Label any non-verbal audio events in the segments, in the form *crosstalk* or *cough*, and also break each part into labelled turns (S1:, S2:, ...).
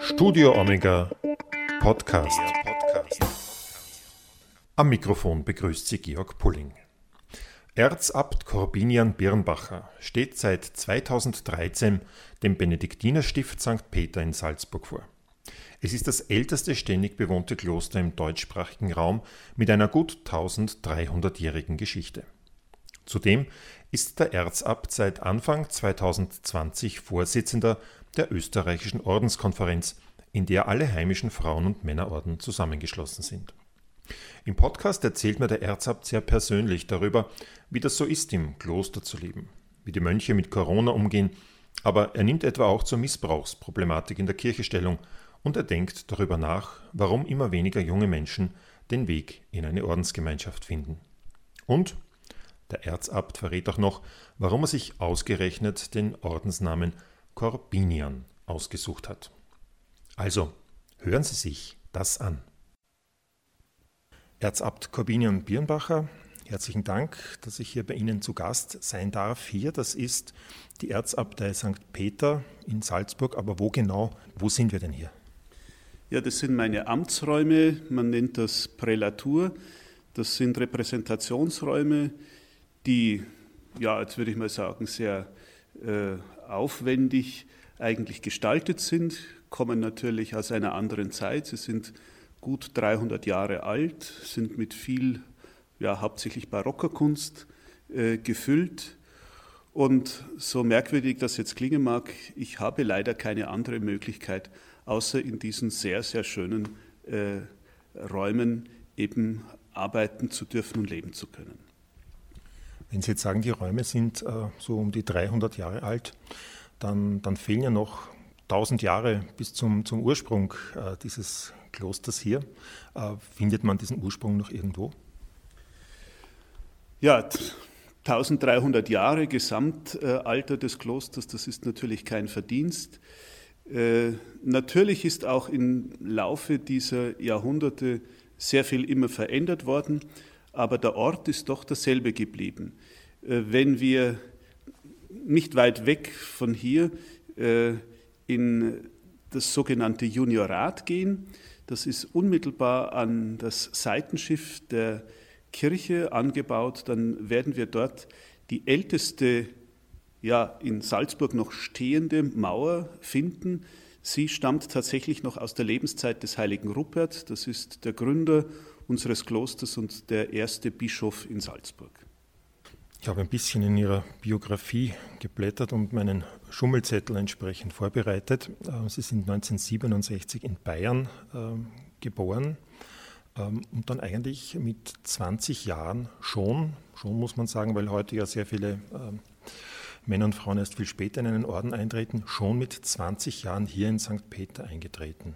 S1: Studio Omega Podcast. Am Mikrofon begrüßt Sie Georg Pulling. Erzabt Corbinian Birnbacher steht seit 2013 dem Benediktinerstift St. Peter in Salzburg vor. Es ist das älteste ständig bewohnte Kloster im deutschsprachigen Raum mit einer gut 1300-jährigen Geschichte. Zudem ist der Erzabt seit Anfang 2020 Vorsitzender der österreichischen Ordenskonferenz, in der alle heimischen Frauen- und Männerorden zusammengeschlossen sind. Im Podcast erzählt mir der Erzabt sehr persönlich darüber, wie das so ist, im Kloster zu leben, wie die Mönche mit Corona umgehen, aber er nimmt etwa auch zur Missbrauchsproblematik in der Kirche Stellung und er denkt darüber nach, warum immer weniger junge Menschen den Weg in eine Ordensgemeinschaft finden. Und der Erzabt verrät auch noch, warum er sich ausgerechnet den Ordensnamen Corbinian ausgesucht hat. Also, hören Sie sich das an. Erzabt Corbinian Birnbacher, herzlichen Dank, dass ich hier bei Ihnen zu Gast sein darf. Hier, das ist die Erzabtei St. Peter in Salzburg. Aber wo genau, wo sind wir denn hier?
S2: Ja, das sind meine Amtsräume, man nennt das Prälatur. Das sind Repräsentationsräume, die, ja, jetzt würde ich mal sagen, sehr äh, aufwendig eigentlich gestaltet sind, kommen natürlich aus einer anderen Zeit. Sie sind gut 300 Jahre alt, sind mit viel, ja, hauptsächlich barocker Kunst äh, gefüllt. Und so merkwürdig das jetzt klingen mag, ich habe leider keine andere Möglichkeit, außer in diesen sehr, sehr schönen äh, Räumen eben arbeiten zu dürfen und leben zu können.
S1: Wenn Sie jetzt sagen, die Räume sind äh, so um die 300 Jahre alt, dann, dann fehlen ja noch 1000 Jahre bis zum, zum Ursprung äh, dieses Klosters hier. Äh, findet man diesen Ursprung noch irgendwo?
S2: Ja, 1300 Jahre Gesamtalter des Klosters, das ist natürlich kein Verdienst. Äh, natürlich ist auch im Laufe dieser Jahrhunderte sehr viel immer verändert worden, aber der Ort ist doch dasselbe geblieben. Äh, wenn wir nicht weit weg von hier äh, in das sogenannte Juniorat gehen, das ist unmittelbar an das Seitenschiff der Kirche angebaut, dann werden wir dort die älteste ja, in Salzburg noch stehende Mauer finden. Sie stammt tatsächlich noch aus der Lebenszeit des heiligen Rupert. Das ist der Gründer unseres Klosters und der erste Bischof in Salzburg.
S1: Ich habe ein bisschen in Ihrer Biografie geblättert und meinen Schummelzettel entsprechend vorbereitet. Äh, Sie sind 1967 in Bayern äh, geboren ähm, und dann eigentlich mit 20 Jahren schon, schon muss man sagen, weil heute ja sehr viele Männer und Frauen erst viel später in einen Orden eintreten, schon mit 20 Jahren hier in St. Peter eingetreten.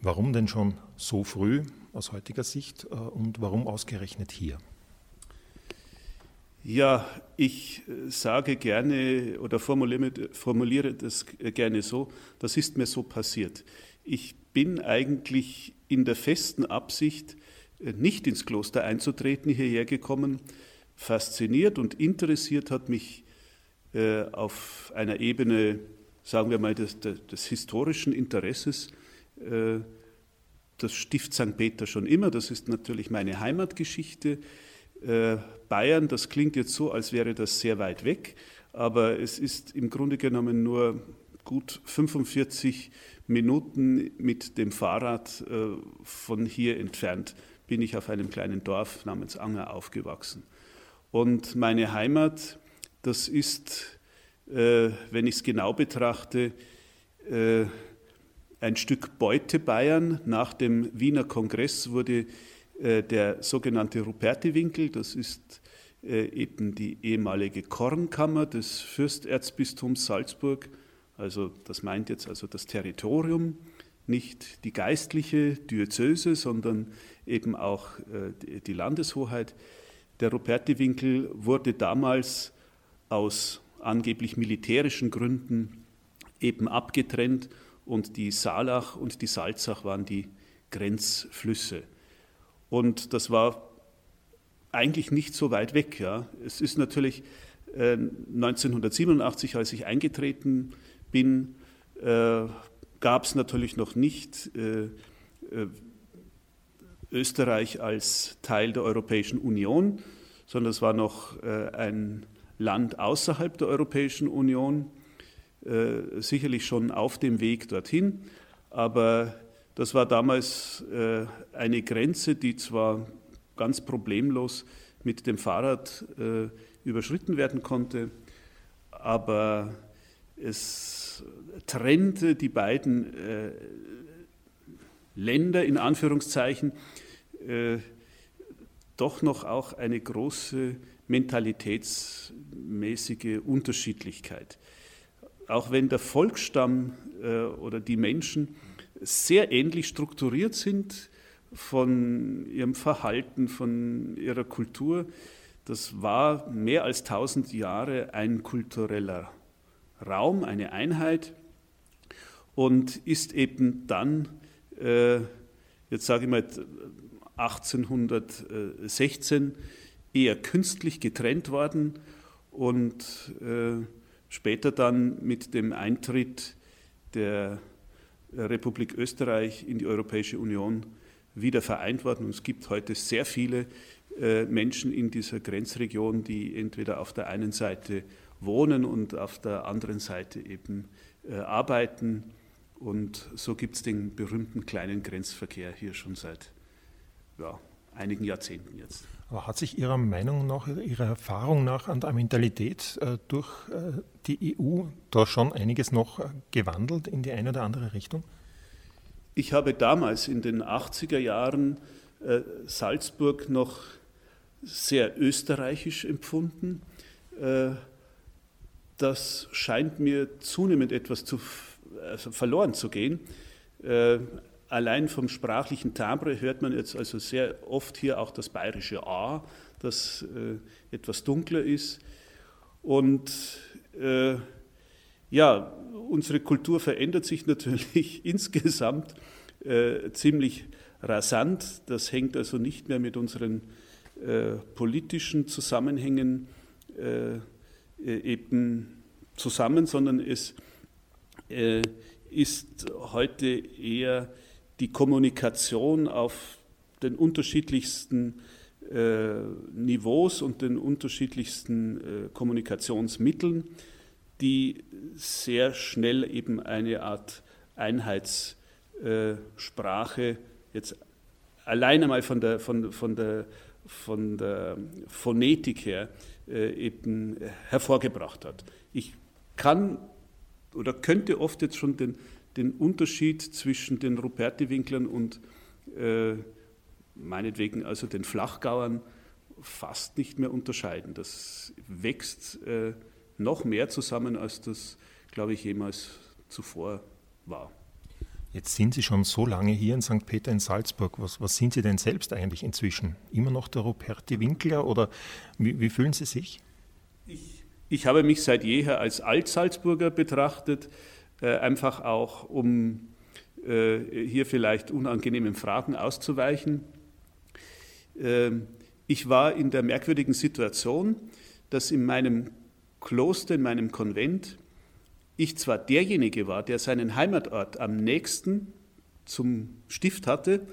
S1: Warum denn schon so früh aus heutiger Sicht äh, und warum ausgerechnet hier?
S2: Ja, ich äh, sage gerne oder formuliere, das gerne so, das ist mir so passiert. Ich bin eigentlich in der festen Absicht, äh, nicht ins Kloster einzutreten, hierher gekommen. Fasziniert und interessiert hat mich äh, auf einer Ebene, sagen wir mal, des, des historischen Interesses äh, das Stift St. Peter schon immer. Das ist natürlich meine Heimatgeschichte. Äh, Bayern, das klingt jetzt so, als wäre das sehr weit weg, aber es ist im Grunde genommen nur gut 45 Minuten mit dem Fahrrad von hier entfernt bin ich auf einem kleinen Dorf namens Anger aufgewachsen. Und meine Heimat das ist, äh, wenn ich es genau betrachte, äh, ein Stück Beute Bayern. Nach dem Wiener Kongress wurde äh, der sogenannte Rupertiwinkel, das ist äh, eben die ehemalige Kornkammer des Fürsterzbistums Salzburg, also das meint jetzt also das Territorium, nicht die geistliche Diözese, sondern eben auch äh, die Landeshoheit. Der Rupertiwinkel wurde damals aus angeblich militärischen Gründen eben abgetrennt und die Saalach und die Salzach waren die Grenzflüsse. Und das war eigentlich nicht so weit weg. Ja. Es ist natürlich äh, 1987, als ich eingetreten bin, äh, gab es natürlich noch nicht äh, äh, Österreich als Teil der Europäischen Union, sondern es war noch äh, ein Land außerhalb der Europäischen Union, äh, sicherlich schon auf dem Weg dorthin, aber das war damals äh, eine Grenze, die zwar ganz problemlos mit dem Fahrrad äh, überschritten werden konnte, aber es trennte die beiden äh, Länder in Anführungszeichen äh, doch noch auch eine große mentalitätsmäßige Unterschiedlichkeit. Auch wenn der Volksstamm äh, oder die Menschen sehr ähnlich strukturiert sind von ihrem Verhalten, von ihrer Kultur, das war mehr als tausend Jahre ein kultureller Raum, eine Einheit und ist eben dann, äh, jetzt sage ich mal 1816, eher künstlich getrennt worden und äh, später dann mit dem Eintritt der Republik Österreich in die Europäische Union wieder vereint worden. Und es gibt heute sehr viele äh, Menschen in dieser Grenzregion, die entweder auf der einen Seite wohnen und auf der anderen Seite eben äh, arbeiten. Und so gibt es den berühmten kleinen Grenzverkehr hier schon seit ja, einigen Jahrzehnten jetzt.
S1: Aber hat sich Ihrer Meinung nach, Ihrer Erfahrung nach an der Mentalität äh, durch äh, die EU da schon einiges noch äh, gewandelt in die eine oder andere Richtung?
S2: Ich habe damals in den 80er Jahren äh, Salzburg noch sehr österreichisch empfunden. Das scheint mir zunehmend etwas zu, also verloren zu gehen. Allein vom sprachlichen Timbre hört man jetzt also sehr oft hier auch das bayerische A, das äh, etwas dunkler ist. Und äh, ja, unsere Kultur verändert sich natürlich *laughs* insgesamt äh, ziemlich rasant. Das hängt also nicht mehr mit unseren äh, politischen Zusammenhängen äh, äh, eben zusammen, sondern es ist heute eher die Kommunikation auf den unterschiedlichsten äh, Niveaus und den unterschiedlichsten äh, Kommunikationsmitteln, die sehr schnell eben eine Art Einheitssprache äh, jetzt alleine mal von der, von, von der, von der Phonetik her äh, eben hervorgebracht hat. Ich kann oder könnte oft jetzt schon den den Unterschied zwischen den Ruperti-Winklern und äh, meinetwegen also den Flachgauern fast nicht mehr unterscheiden. Das wächst äh, noch mehr zusammen, als das, glaube ich, jemals zuvor war.
S1: Jetzt sind Sie schon so lange hier in St. Peter in Salzburg. Was, was sind Sie denn selbst eigentlich inzwischen? Immer noch der Ruperti Winkler oder wie, wie fühlen Sie sich?
S2: Ich, ich habe mich seit jeher als Altsalzburger betrachtet. Äh, einfach auch, um äh, hier vielleicht unangenehmen Fragen auszuweichen. Ähm, ich war in der merkwürdigen Situation, dass in meinem Kloster, in meinem Konvent, ich zwar derjenige war, der seinen Heimatort am nächsten zum Stift hatte,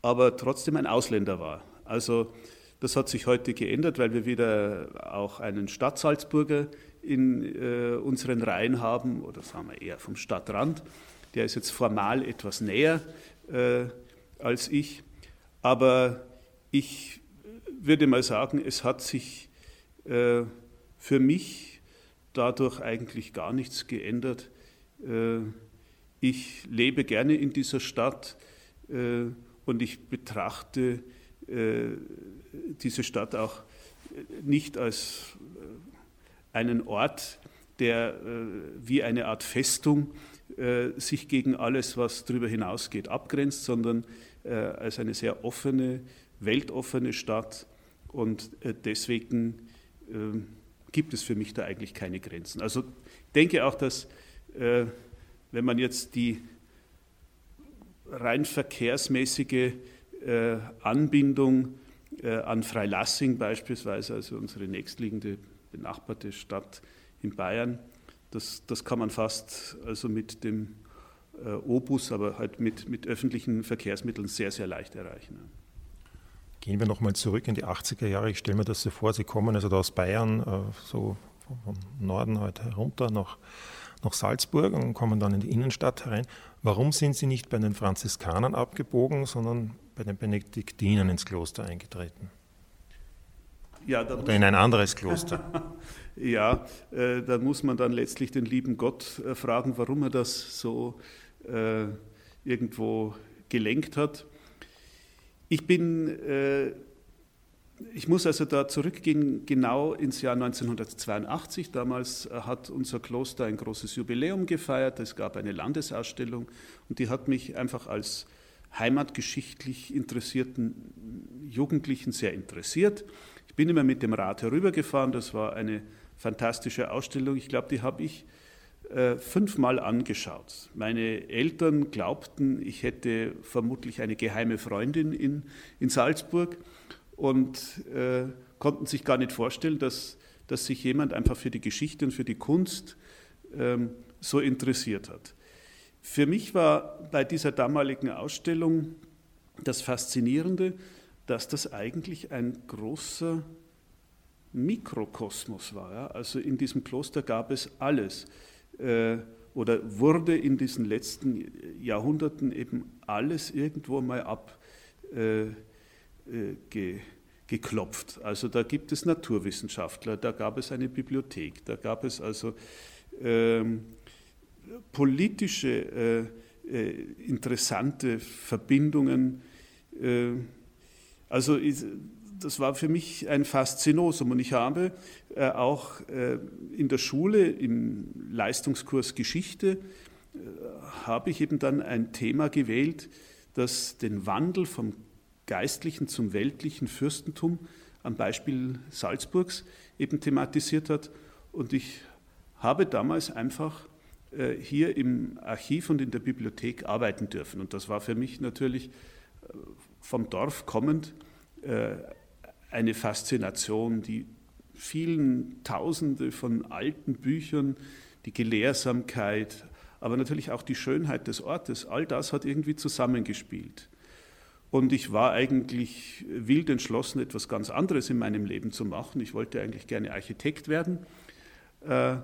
S2: aber trotzdem ein Ausländer war. Also das hat sich heute geändert, weil wir wieder auch einen Stadtsalzburger in äh, unseren Reihen haben, oder sagen wir eher vom Stadtrand. Der ist jetzt formal etwas näher äh, als ich, aber ich würde mal sagen, es hat sich äh, für mich dadurch eigentlich gar nichts geändert. Äh, ich lebe gerne in dieser Stadt äh, und ich betrachte äh, diese Stadt auch nicht als einen Ort, der äh, wie eine Art Festung äh, sich gegen alles, was darüber hinausgeht, abgrenzt, sondern äh, als eine sehr offene, weltoffene Stadt. Und deswegen gibt es für mich da eigentlich keine Grenzen. Also denke auch, dass wenn man jetzt die rein verkehrsmäßige Anbindung an Freilassing beispielsweise, also unsere nächstliegende benachbarte Stadt in Bayern. Das, das kann man fast also mit dem Obus, aber halt mit, mit öffentlichen Verkehrsmitteln sehr, sehr leicht erreichen.
S1: Gehen wir nochmal zurück in die 80er Jahre. Ich stelle mir das so vor, Sie kommen also da aus Bayern, so vom Norden halt herunter nach, nach Salzburg und kommen dann in die Innenstadt herein. Warum sind Sie nicht bei den Franziskanern abgebogen, sondern bei den Benediktinern ins Kloster eingetreten? Ja, Oder in ein anderes Kloster? *laughs*
S2: ja, äh, da muss man dann letztlich den lieben Gott äh, fragen, warum er das so äh, irgendwo gelenkt hat. Ich bin äh, ich muss also da zurückgehen, genau ins Jahr 1982. Damals äh, hat unser Kloster ein großes Jubiläum gefeiert. Es gab eine Landesausstellung und die hat mich einfach als heimatgeschichtlich interessierten Jugendlichen sehr interessiert. Ich bin immer mit dem Rad herübergefahren. Das war eine fantastische Ausstellung. Ich glaube, die habe ich äh, fünfmal angeschaut. Meine Eltern glaubten, ich hätte vermutlich eine geheime Freundin in, in Salzburg und äh, konnten sich gar nicht vorstellen, dass, dass sich jemand einfach für die Geschichte und für die Kunst ähm, so interessiert hat. Für mich war bei dieser damaligen Ausstellung das Faszinierende, dass das eigentlich ein großer Mikrokosmos war. Ja? Also in diesem Kloster gab es alles äh, oder wurde in diesen letzten Jahrhunderten eben alles irgendwo mal ab. Äh, äh, ge. Also da gibt es Naturwissenschaftler, da gab es eine Bibliothek, da gab es also ähm, politische äh, äh, interessante Verbindungen. Äh, also das war für mich ein Faszinosum und ich habe äh, auch äh, in der Schule im Leistungskurs Geschichte habe ich eben dann ein Thema gewählt, das den Wandel vom geistlichen zum weltlichen Fürstentum am Beispiel Salzburgs eben thematisiert hat. Und ich habe damals einfach äh, hier im Archiv und in der Bibliothek arbeiten dürfen. Und das war für mich natürlich äh, vom Dorf kommend äh, eine Faszination, die vielen Tausende von alten Büchern, die Gelehrsamkeit, aber natürlich auch die Schönheit des Ortes, all das hat irgendwie zusammengespielt. Und ich war eigentlich wild entschlossen, etwas ganz anderes in meinem Leben zu machen. Ich wollte eigentlich gerne Architekt werden. Äh,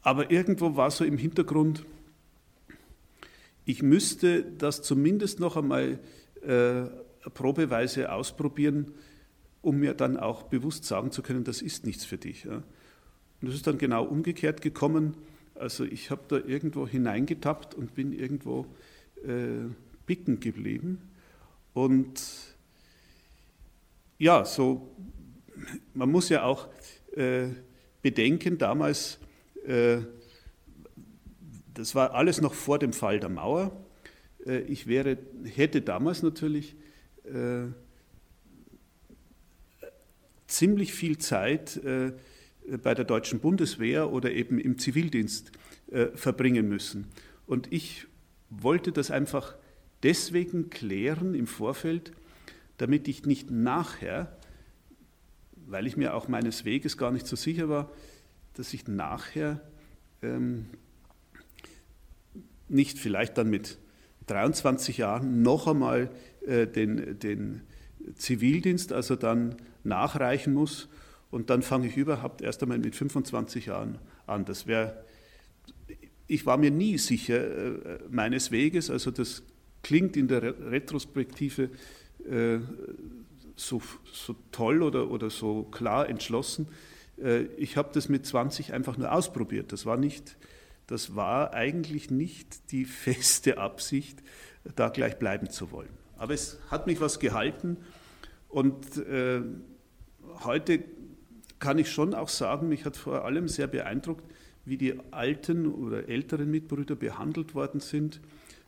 S2: aber irgendwo war so im Hintergrund, ich müsste das zumindest noch einmal äh, probeweise ausprobieren, um mir dann auch bewusst sagen zu können, das ist nichts für dich. Und das ist dann genau umgekehrt gekommen. Also ich habe da irgendwo hineingetappt und bin irgendwo äh, bicken geblieben. Und ja, so, man muss ja auch äh, bedenken, damals, äh, das war alles noch vor dem Fall der Mauer. Äh, ich wäre, hätte damals natürlich äh, ziemlich viel Zeit äh, bei der deutschen Bundeswehr oder eben im Zivildienst äh, verbringen müssen. Und ich wollte das einfach deswegen klären im Vorfeld, damit ich nicht nachher, weil ich mir auch meines Weges gar nicht so sicher war, dass ich nachher ähm, nicht vielleicht dann mit 23 Jahren noch einmal äh, den, den Zivildienst, also dann nachreichen muss und dann fange ich überhaupt erst einmal mit 25 Jahren an. Das wäre, ich war mir nie sicher äh, meines Weges, also das klingt in der Retrospektive äh, so, so toll oder, oder so klar entschlossen. Äh, ich habe das mit 20 einfach nur ausprobiert. Das war, nicht, das war eigentlich nicht die *laughs* feste Absicht, da gleich bleiben zu wollen. Aber es hat mich was gehalten und äh, heute kann ich schon auch sagen, mich hat vor allem sehr beeindruckt, wie die alten oder älteren Mitbrüder behandelt worden sind.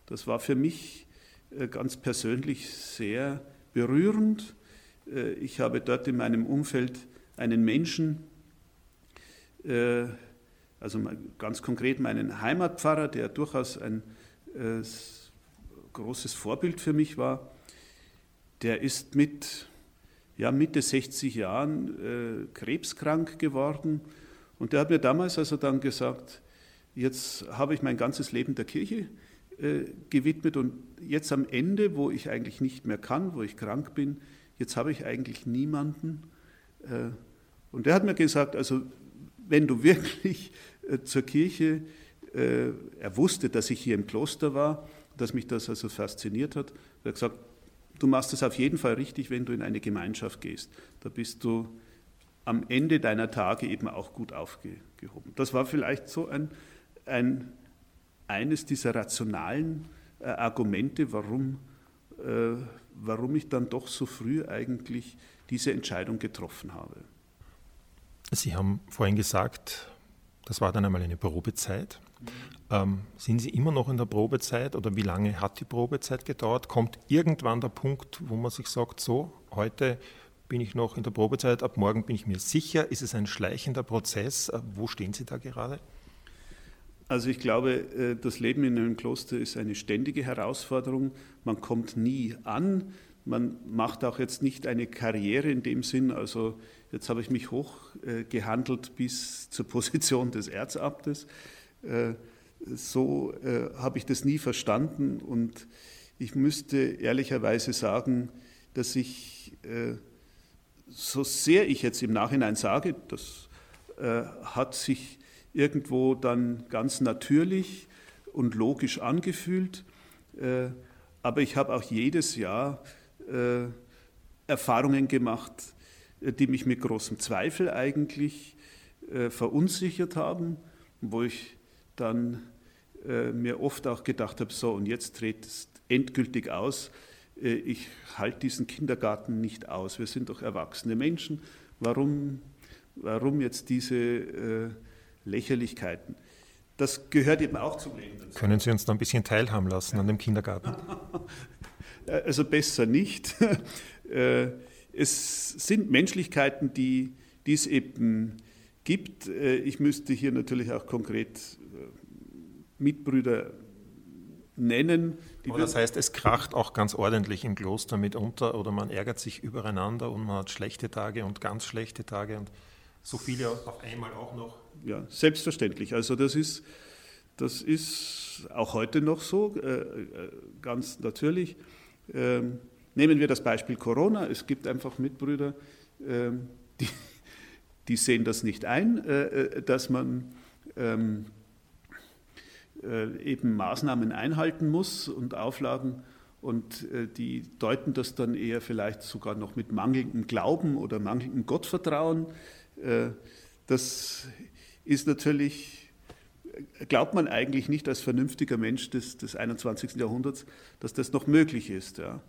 S2: Das war für mich äh, ganz persönlich sehr berührend. Äh, ich habe dort in meinem Umfeld einen Menschen, äh, also ganz konkret meinen Heimatpfarrer, der durchaus ein großes Vorbild für mich war, der ist mit ja, Mitte 60 Jahren krebskrank geworden und der hat mir damals also dann gesagt, Jetzt habe ich mein ganzes Leben der Kirche äh, gewidmet und jetzt am Ende, wo ich eigentlich nicht mehr kann, wo ich krank bin, jetzt habe ich eigentlich niemanden. Äh, und er hat mir gesagt, also wenn du wirklich äh, zur Kirche, äh, er wusste, dass ich hier im Kloster war, dass mich das also fasziniert hat, er hat gesagt, du machst es auf jeden Fall richtig, wenn du in eine Gemeinschaft gehst. Da bist du am Ende deiner Tage eben auch gut aufgehoben. Das war vielleicht so ein, ein eines dieser rationalen äh, Argumente, warum, äh, warum ich dann doch so früh eigentlich diese Entscheidung getroffen habe.
S1: Sie haben vorhin gesagt, das war dann einmal eine Probezeit. Ähm, sind Sie immer noch in der Probezeit oder wie lange hat die Probezeit gedauert? Kommt irgendwann der Punkt, wo man sich sagt, so, heute bin ich noch in der Probezeit, ab morgen bin ich mir sicher? Ist es ein schleichender Prozess? Äh, wo stehen Sie da gerade?
S2: Also ich glaube, äh, das Leben in einem Kloster ist eine ständige Herausforderung. Man kommt nie an. Man macht auch jetzt nicht eine Karriere in dem Sinn. Also jetzt habe ich mich hochgehandelt bis zur *laughs* Position des Erzabtes. Äh, so äh, habe ich das nie verstanden und ich müsste ehrlicherweise sagen, dass ich, so sehr ich jetzt im Nachhinein sage, das hat sich irgendwo dann ganz natürlich und logisch angefühlt. Äh, aber ich habe auch jedes Jahr äh, Erfahrungen gemacht, äh, die mich mit großem Zweifel eigentlich verunsichert haben, wo ich dann mir oft auch gedacht habe, so und jetzt dreht es endgültig aus, ich halte diesen Kindergarten nicht aus, wir sind doch erwachsene Menschen, warum, warum jetzt diese Lächerlichkeiten. Das gehört eben auch zum Leben
S1: dazu. Können Sie uns da ein bisschen teilhaben lassen an dem Kindergarten? *laughs*
S2: Also besser nicht. *laughs* Es sind Menschlichkeiten, die, es eben gibt. Äh, ich müsste hier natürlich auch konkret äh, Mitbrüder nennen.
S1: Aber das heißt, es kracht auch ganz ordentlich im Kloster mitunter oder man ärgert sich übereinander und man hat schlechte Tage und ganz schlechte Tage und so viele auf einmal auch noch?
S2: Ja, selbstverständlich. Also das ist, das ist auch heute noch so, äh, ganz natürlich. Nehmen wir das Beispiel Corona. Es gibt einfach Mitbrüder, ähm, die, die sehen das nicht ein, äh, äh dass man ähm, äh, eben Maßnahmen einhalten muss und Auflagen und die deuten das dann eher vielleicht sogar noch mit mangelndem Glauben oder mangelndem Gottvertrauen das ist natürlich, glaubt man eigentlich nicht als vernünftiger Mensch des, des 21. Jahrhunderts, dass das noch möglich ist. Ja.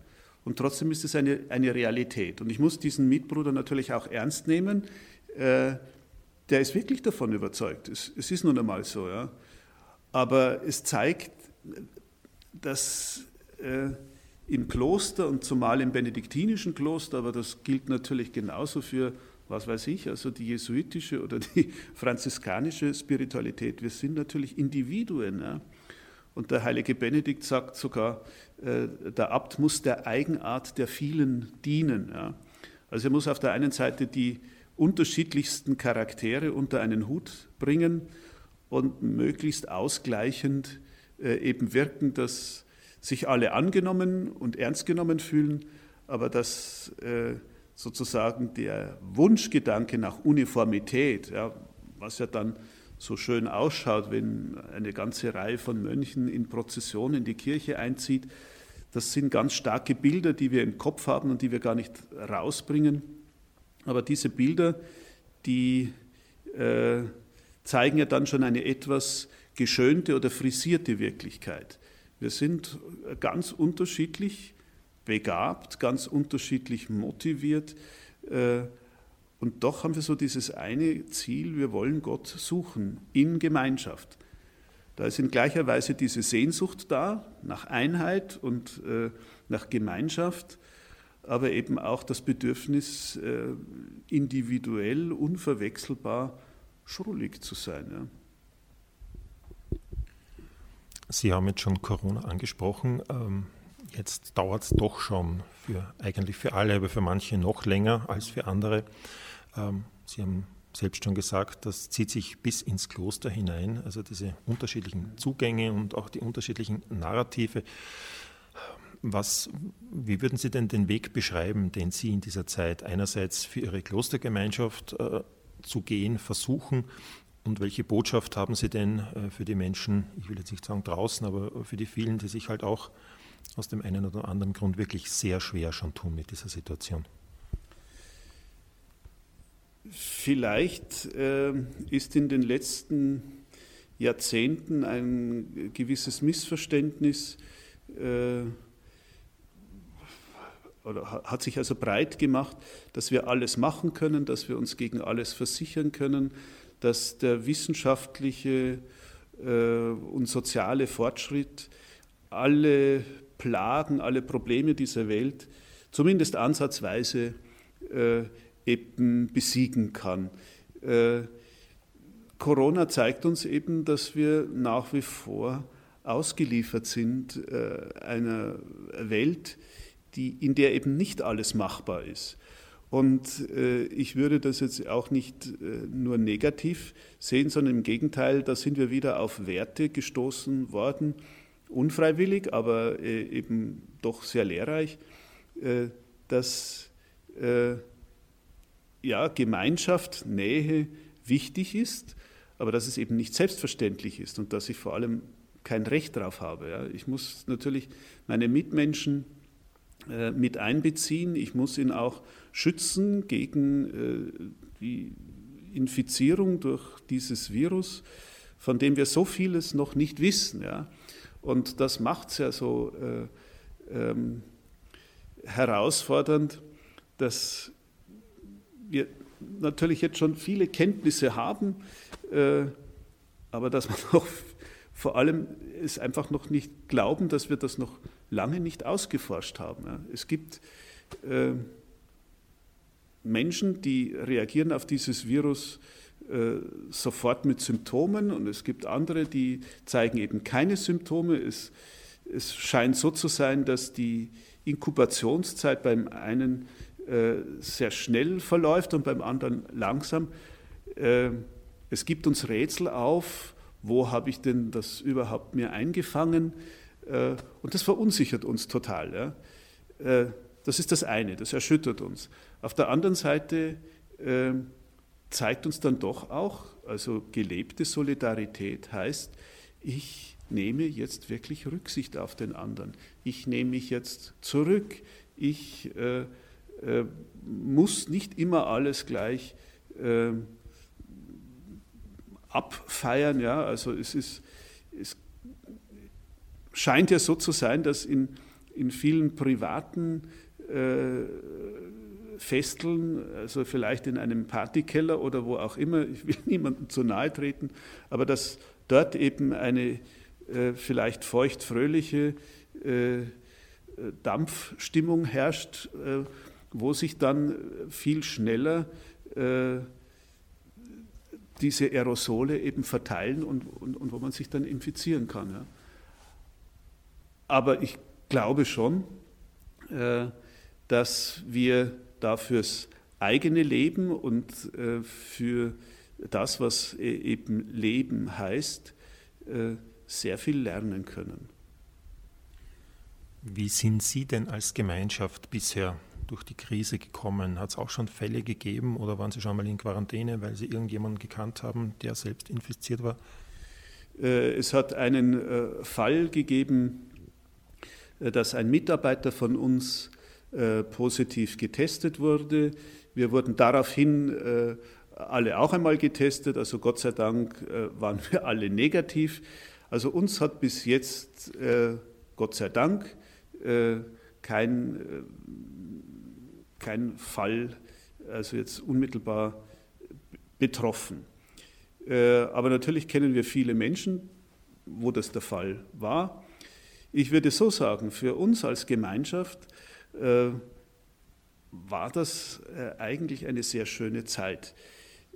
S2: Und trotzdem ist es eine, eine Realität. Und ich muss diesen Mitbruder natürlich auch ernst nehmen. Äh, der ist wirklich davon überzeugt. Es, es ist nun einmal so. Ja. Aber es zeigt, dass äh, im Kloster und zumal im benediktinischen Kloster, aber das gilt natürlich genauso für was weiß ich, also die jesuitische oder die *laughs* franziskanische Spiritualität. Wir sind natürlich Individuen. Ja? Und der heilige Benedikt sagt sogar, äh, der Abt muss der Eigenart der vielen dienen. Also er muss auf der einen Seite die unterschiedlichsten Charaktere unter einen Hut bringen und möglichst ausgleichend äh, eben wirken, dass sich alle angenommen und ernst genommen fühlen, aber dass äh, sozusagen der Wunschgedanke nach Uniformität, was ja dann so schön ausschaut, wenn eine ganze Reihe von Mönchen in Prozession in die Kirche einzieht, das sind ganz starke Bilder, die wir im Kopf haben und die wir gar nicht rausbringen. Aber diese Bilder, die äh, zeigen ja dann schon eine etwas geschönte oder frisierte Wirklichkeit. Wir sind ganz unterschiedlich begabt, ganz unterschiedlich motiviert. Äh, und doch haben wir so dieses eine Ziel, wir wollen Gott suchen in Gemeinschaft. Da ist in gleicher Weise diese Sehnsucht da nach Einheit und äh, nach Gemeinschaft, aber eben auch das Bedürfnis, äh, individuell, unverwechselbar schrullig zu sein.
S1: Sie haben jetzt schon Corona angesprochen. Ähm, Jetzt dauert es doch schon für eigentlich für alle, aber für manche noch länger als für andere. Ähm, Sie haben selbst schon gesagt, das zieht sich bis ins Kloster hinein, also diese unterschiedlichen Zugänge und auch die unterschiedlichen Narrative. Was, wie würden Sie denn den Weg beschreiben, den Sie in dieser Zeit einerseits für Ihre Klostergemeinschaft äh, zu gehen versuchen und welche Botschaft haben Sie denn äh, für die Menschen, ich will jetzt nicht sagen draußen, aber für die vielen, die sich halt auch aus dem einen oder anderen Grund wirklich sehr schwer schon tun mit dieser Situation?
S2: Vielleicht äh, ist in den letzten Jahrzehnten ein gewisses Missverständnis äh, oder hat sich also breit gemacht, dass wir alles machen können, dass wir uns gegen alles versichern können, dass der wissenschaftliche äh, und soziale Fortschritt alle Plagen, alle Probleme dieser Welt zumindest ansatzweise äh, eben besiegen kann. Äh, Corona zeigt uns eben, dass wir nach wie vor ausgeliefert sind äh, einer Welt, die, in der eben nicht alles machbar ist. Und äh, ich würde das jetzt auch nicht äh, nur negativ sehen, sondern im Gegenteil, da sind wir wieder auf Werte gestoßen worden, unfreiwillig, aber äh, eben doch sehr lehrreich, äh, dass ja, Gemeinschaft, Nähe wichtig ist, aber dass es eben nicht selbstverständlich ist und dass ich vor allem kein Recht darauf habe. Ja. Ich muss natürlich meine Mitmenschen äh, mit einbeziehen. Ich muss ihn auch schützen gegen äh, die Infizierung durch dieses Virus, von dem wir so vieles noch nicht wissen. Ja. Und das macht es ja so äh, ähm, herausfordernd, dass wir natürlich jetzt schon viele Kenntnisse haben, äh, aber dass man *laughs* auch vor allem es einfach noch nicht glauben, dass wir das noch lange nicht ausgeforscht haben. Es gibt äh, Menschen, die reagieren auf dieses Virus äh, sofort mit Symptomen und es gibt andere, die zeigen eben keine Symptome. Es, es scheint so zu sein, dass die Inkubationszeit beim einen sehr schnell verläuft und beim anderen langsam. Äh, es gibt uns Rätsel auf, wo habe ich denn das überhaupt mir eingefangen? Äh, und das verunsichert uns total. Äh, das ist das eine, das erschüttert uns. Auf der anderen Seite äh, zeigt uns dann doch auch, also gelebte Solidarität heißt, ich nehme jetzt wirklich Rücksicht auf den anderen. Ich nehme mich jetzt zurück. Ich äh, äh, muss nicht immer alles gleich äh, abfeiern. Ja? Also es, ist, es scheint ja so zu sein, dass in, in vielen privaten äh, Festeln, also vielleicht in einem Partykeller oder wo auch immer, ich will *laughs* niemandem zu nahe treten, aber dass dort eben eine äh, vielleicht feucht-fröhliche äh, Dampfstimmung herrscht, äh, wo sich dann viel schneller äh, diese Aerosole eben verteilen und, und, und, wo man sich dann infizieren kann. Ja. Aber ich glaube schon, äh, dass wir da fürs eigene Leben und äh, für das, was e-, eben Leben heißt, äh, sehr viel lernen können.
S1: Wie sind Sie denn als Gemeinschaft bisher durch die Krise gekommen? Hat es auch schon Fälle gegeben oder waren Sie schon mal in Quarantäne, weil Sie irgendjemanden gekannt haben, der selbst infiziert war?
S2: Es hat einen Fall gegeben, äh, dass ein Mitarbeiter von uns äh, positiv getestet wurde. Wir wurden daraufhin äh, alle auch einmal getestet, also Gott sei Dank waren wir alle negativ. Also uns hat bis jetzt, Gott sei Dank, kein, kein Fall, also jetzt unmittelbar betroffen. Aber natürlich kennen wir viele Menschen, wo das der Fall war. Ich würde so sagen, für uns als Gemeinschaft äh, war das äh, eigentlich eine sehr schöne Zeit.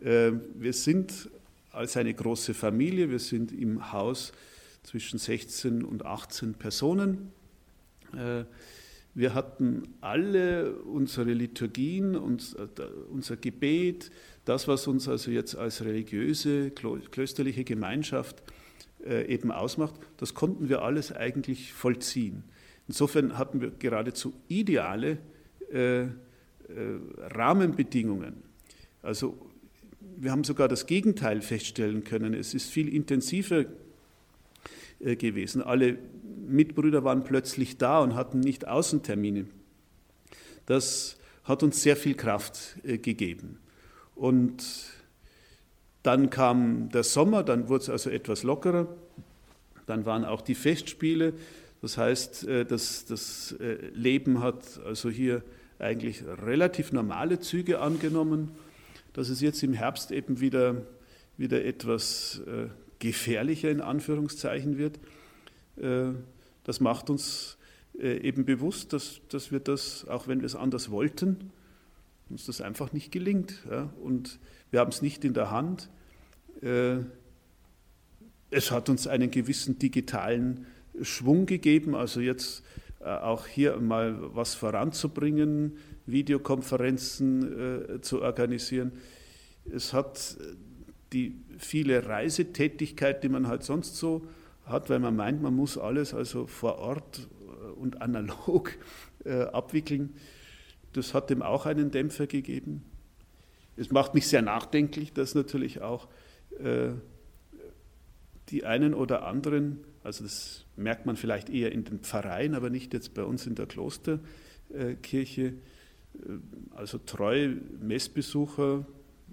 S2: Äh, wir sind als eine große Familie, wir sind im Haus zwischen 16 und 18 Personen. Wir hatten alle unsere Liturgien, äh, unser Gebet das, was uns also jetzt als religiöse, klösterliche Gemeinschaft äh, eben ausmacht, das konnten wir alles eigentlich vollziehen. Insofern hatten wir geradezu ideale äh, Rahmenbedingungen. Also wir haben sogar das Gegenteil feststellen können. Es ist viel intensiver gewesen. Alle Mitbrüder waren plötzlich da und hatten nicht Außentermine. Das hat uns sehr viel Kraft äh, gegeben. Und dann kam der Sommer, dann wurde es also etwas lockerer. Dann waren auch die Festspiele. Das heißt, äh, das, das Leben hat also hier eigentlich relativ normale Züge angenommen. Dass es jetzt im Herbst eben wieder, wieder etwas gefährlicher in Anführungszeichen wird, das macht uns äh, eben bewusst, dass, dass wir das, auch wenn wir es anders wollten, uns das einfach nicht gelingt. Ja? Und wir haben es nicht in der Hand. Äh, es hat uns einen gewissen digitalen Schwung gegeben, also jetzt äh, auch hier mal was voranzubringen, Videokonferenzen zu organisieren. Es hat die viele Reisetätigkeit, die man halt sonst so hat, weil man meint, man muss alles also vor Ort äh, und analog *laughs* äh, abwickeln. Das hat dem auch einen Dämpfer gegeben. Es macht mich sehr nachdenklich, dass natürlich auch äh, die einen oder anderen, also das merkt man vielleicht eher in den Pfarreien, aber nicht jetzt bei uns in der Klosterkirche, äh, also treue Messbesucher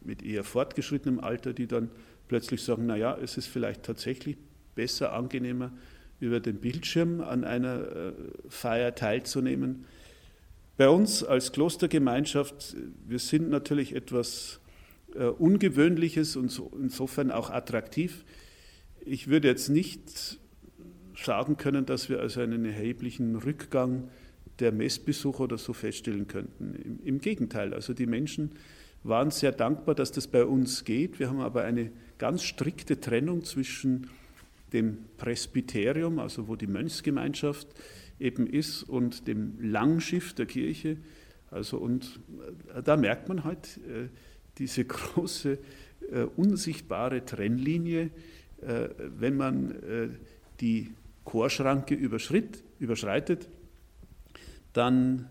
S2: mit eher fortgeschrittenem Alter, die dann plötzlich sagen, naja, es ist vielleicht tatsächlich besser, angenehmer, über den Bildschirm an einer äh, Feier teilzunehmen. Bei uns als Klostergemeinschaft, wir sind natürlich etwas äh, Ungewöhnliches und so, insofern auch attraktiv. Ich würde jetzt nicht sagen können, dass wir also einen erheblichen Rückgang der Messbesucher oder so feststellen könnten. Im, Im, Gegenteil, also die Menschen waren sehr dankbar, dass das bei uns geht. Wir haben aber eine ganz strikte Trennung zwischen dem Presbyterium, also wo die Mönchsgemeinschaft eben ist, und dem Langschiff der Kirche. Also und äh, da merkt man halt äh, diese *laughs* große äh, unsichtbare Trennlinie, äh, wenn man äh, die Chorschranke überschreitet, dann,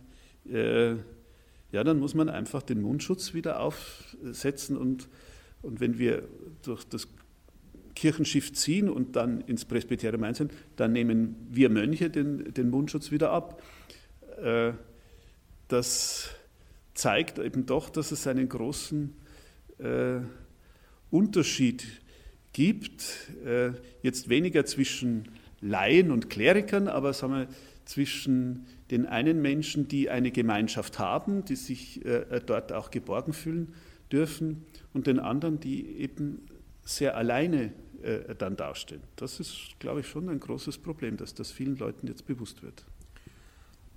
S2: äh, ja, dann muss man einfach den Mundschutz wieder aufsetzen und, und wenn wir durch das Kirchenschiff ziehen und dann ins Presbyterium einzeln, dann nehmen wir Mönche den, den Mundschutz wieder ab. Äh, das zeigt eben doch, dass es einen großen äh, Unterschied gibt, äh, jetzt weniger zwischen Laien und Klerikern, aber sagen wir, zwischen den einen Menschen, die eine Gemeinschaft haben, die sich dort auch geborgen fühlen dürfen, und den anderen, die eben sehr alleine äh, dann dastehen. Das ist, glaube ich, schon ein großes Problem, dass das vielen Leuten jetzt bewusst wird.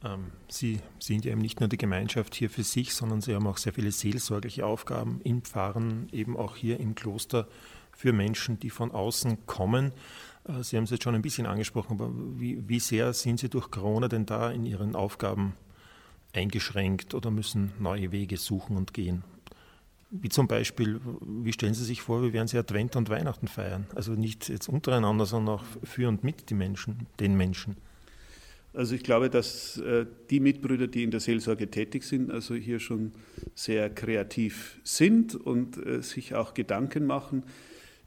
S1: Ähm, Sie sind ja eben nicht nur die Gemeinschaft hier für sich, sondern Sie haben auch sehr viele seelsorgliche Aufgaben im Pfarren, eben auch hier im Kloster für Menschen, die von außen kommen. Äh, Sie haben es jetzt schon ein bisschen angesprochen, aber wie, wie sehr sind Sie durch Corona denn da in Ihren Aufgaben eingeschränkt oder müssen neue Wege suchen und gehen? Wie zum Beispiel, wie stellen Sie sich vor, wie werden Sie Advent und Weihnachten feiern? Also nicht jetzt untereinander, sondern auch für und mit die Menschen, den Menschen.
S2: Also ich glaube, dass äh, die Mitbrüder, die in der Seelsorge tätig sind, also hier schon sehr kreativ sind und äh, sich auch Gedanken machen.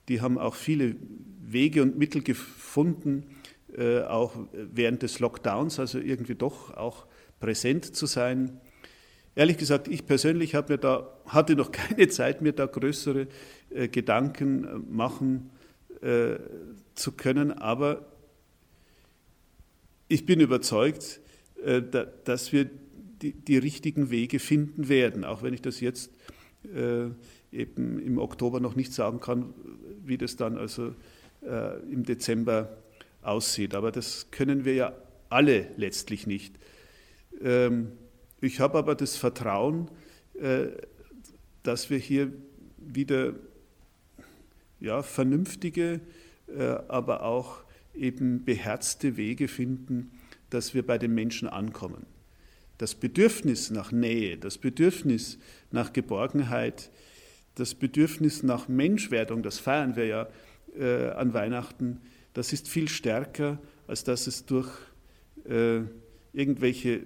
S2: Die haben auch viele Wege und Mittel gefunden, äh, auch während des Lockdowns, also irgendwie doch auch präsent zu sein. Ehrlich gesagt, ich persönlich mir da, hatte noch *laughs* keine Zeit, mir da größere äh, Gedanken äh, machen äh, zu können, aber ich bin überzeugt, äh, da, dass wir die, die, richtigen Wege finden werden, auch wenn ich das jetzt äh, eben im Oktober noch nicht sagen kann, wie das dann also äh, im Dezember aussieht. Aber das können wir ja alle letztlich nicht. Ähm, ich habe aber das Vertrauen, äh, dass wir hier wieder ja, vernünftige, äh, aber auch eben beherzte Wege finden, dass wir bei den Menschen ankommen. Das Bedürfnis nach Nähe, das Bedürfnis nach Geborgenheit, das Bedürfnis nach Menschwerdung, das feiern wir ja äh, an Weihnachten, das ist viel stärker, als dass es durch irgendwelche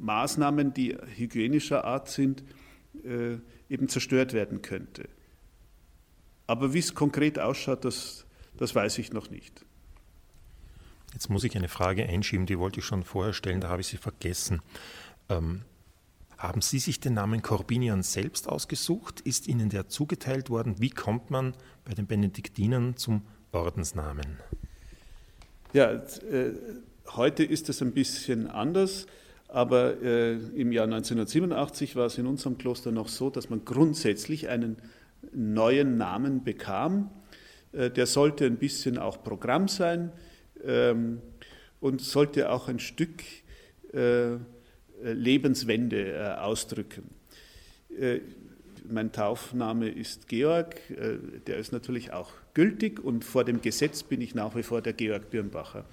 S2: Maßnahmen, die hygienischer Art sind, äh, eben zerstört werden könnte. Aber wie es konkret ausschaut, das, das weiß ich noch nicht.
S1: Jetzt muss ich eine Frage einschieben, die wollte ich schon vorher stellen, da habe ich sie vergessen. Ähm, haben Sie sich den Namen Corbinian selbst ausgesucht? Ist Ihnen der zugeteilt worden? Wie kommt man bei den Benediktinern zum Ordensnamen?
S2: Ja, äh, heute ist es ein bisschen anders, aber äh, im Jahr 1987 war es in unserem Kloster noch so, dass man grundsätzlich einen neuen Namen bekam. Äh, der sollte ein bisschen auch Programm sein ähm, und sollte auch ein Stück äh, Lebenswende äh, ausdrücken. Äh, mein Taufname ist Georg, äh, der ist natürlich auch gültig und vor dem Gesetz bin ich nach wie vor der Georg Birnbacher.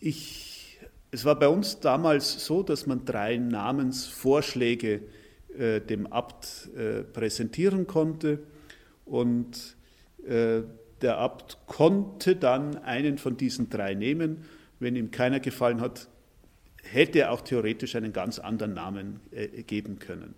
S2: Ich, es war bei uns damals so, dass man drei Namensvorschläge dem Abt präsentieren konnte und der Abt konnte dann einen von diesen drei nehmen. Wenn ihm keiner gefallen hat, hätte er auch theoretisch einen ganz anderen Namen äh, geben können.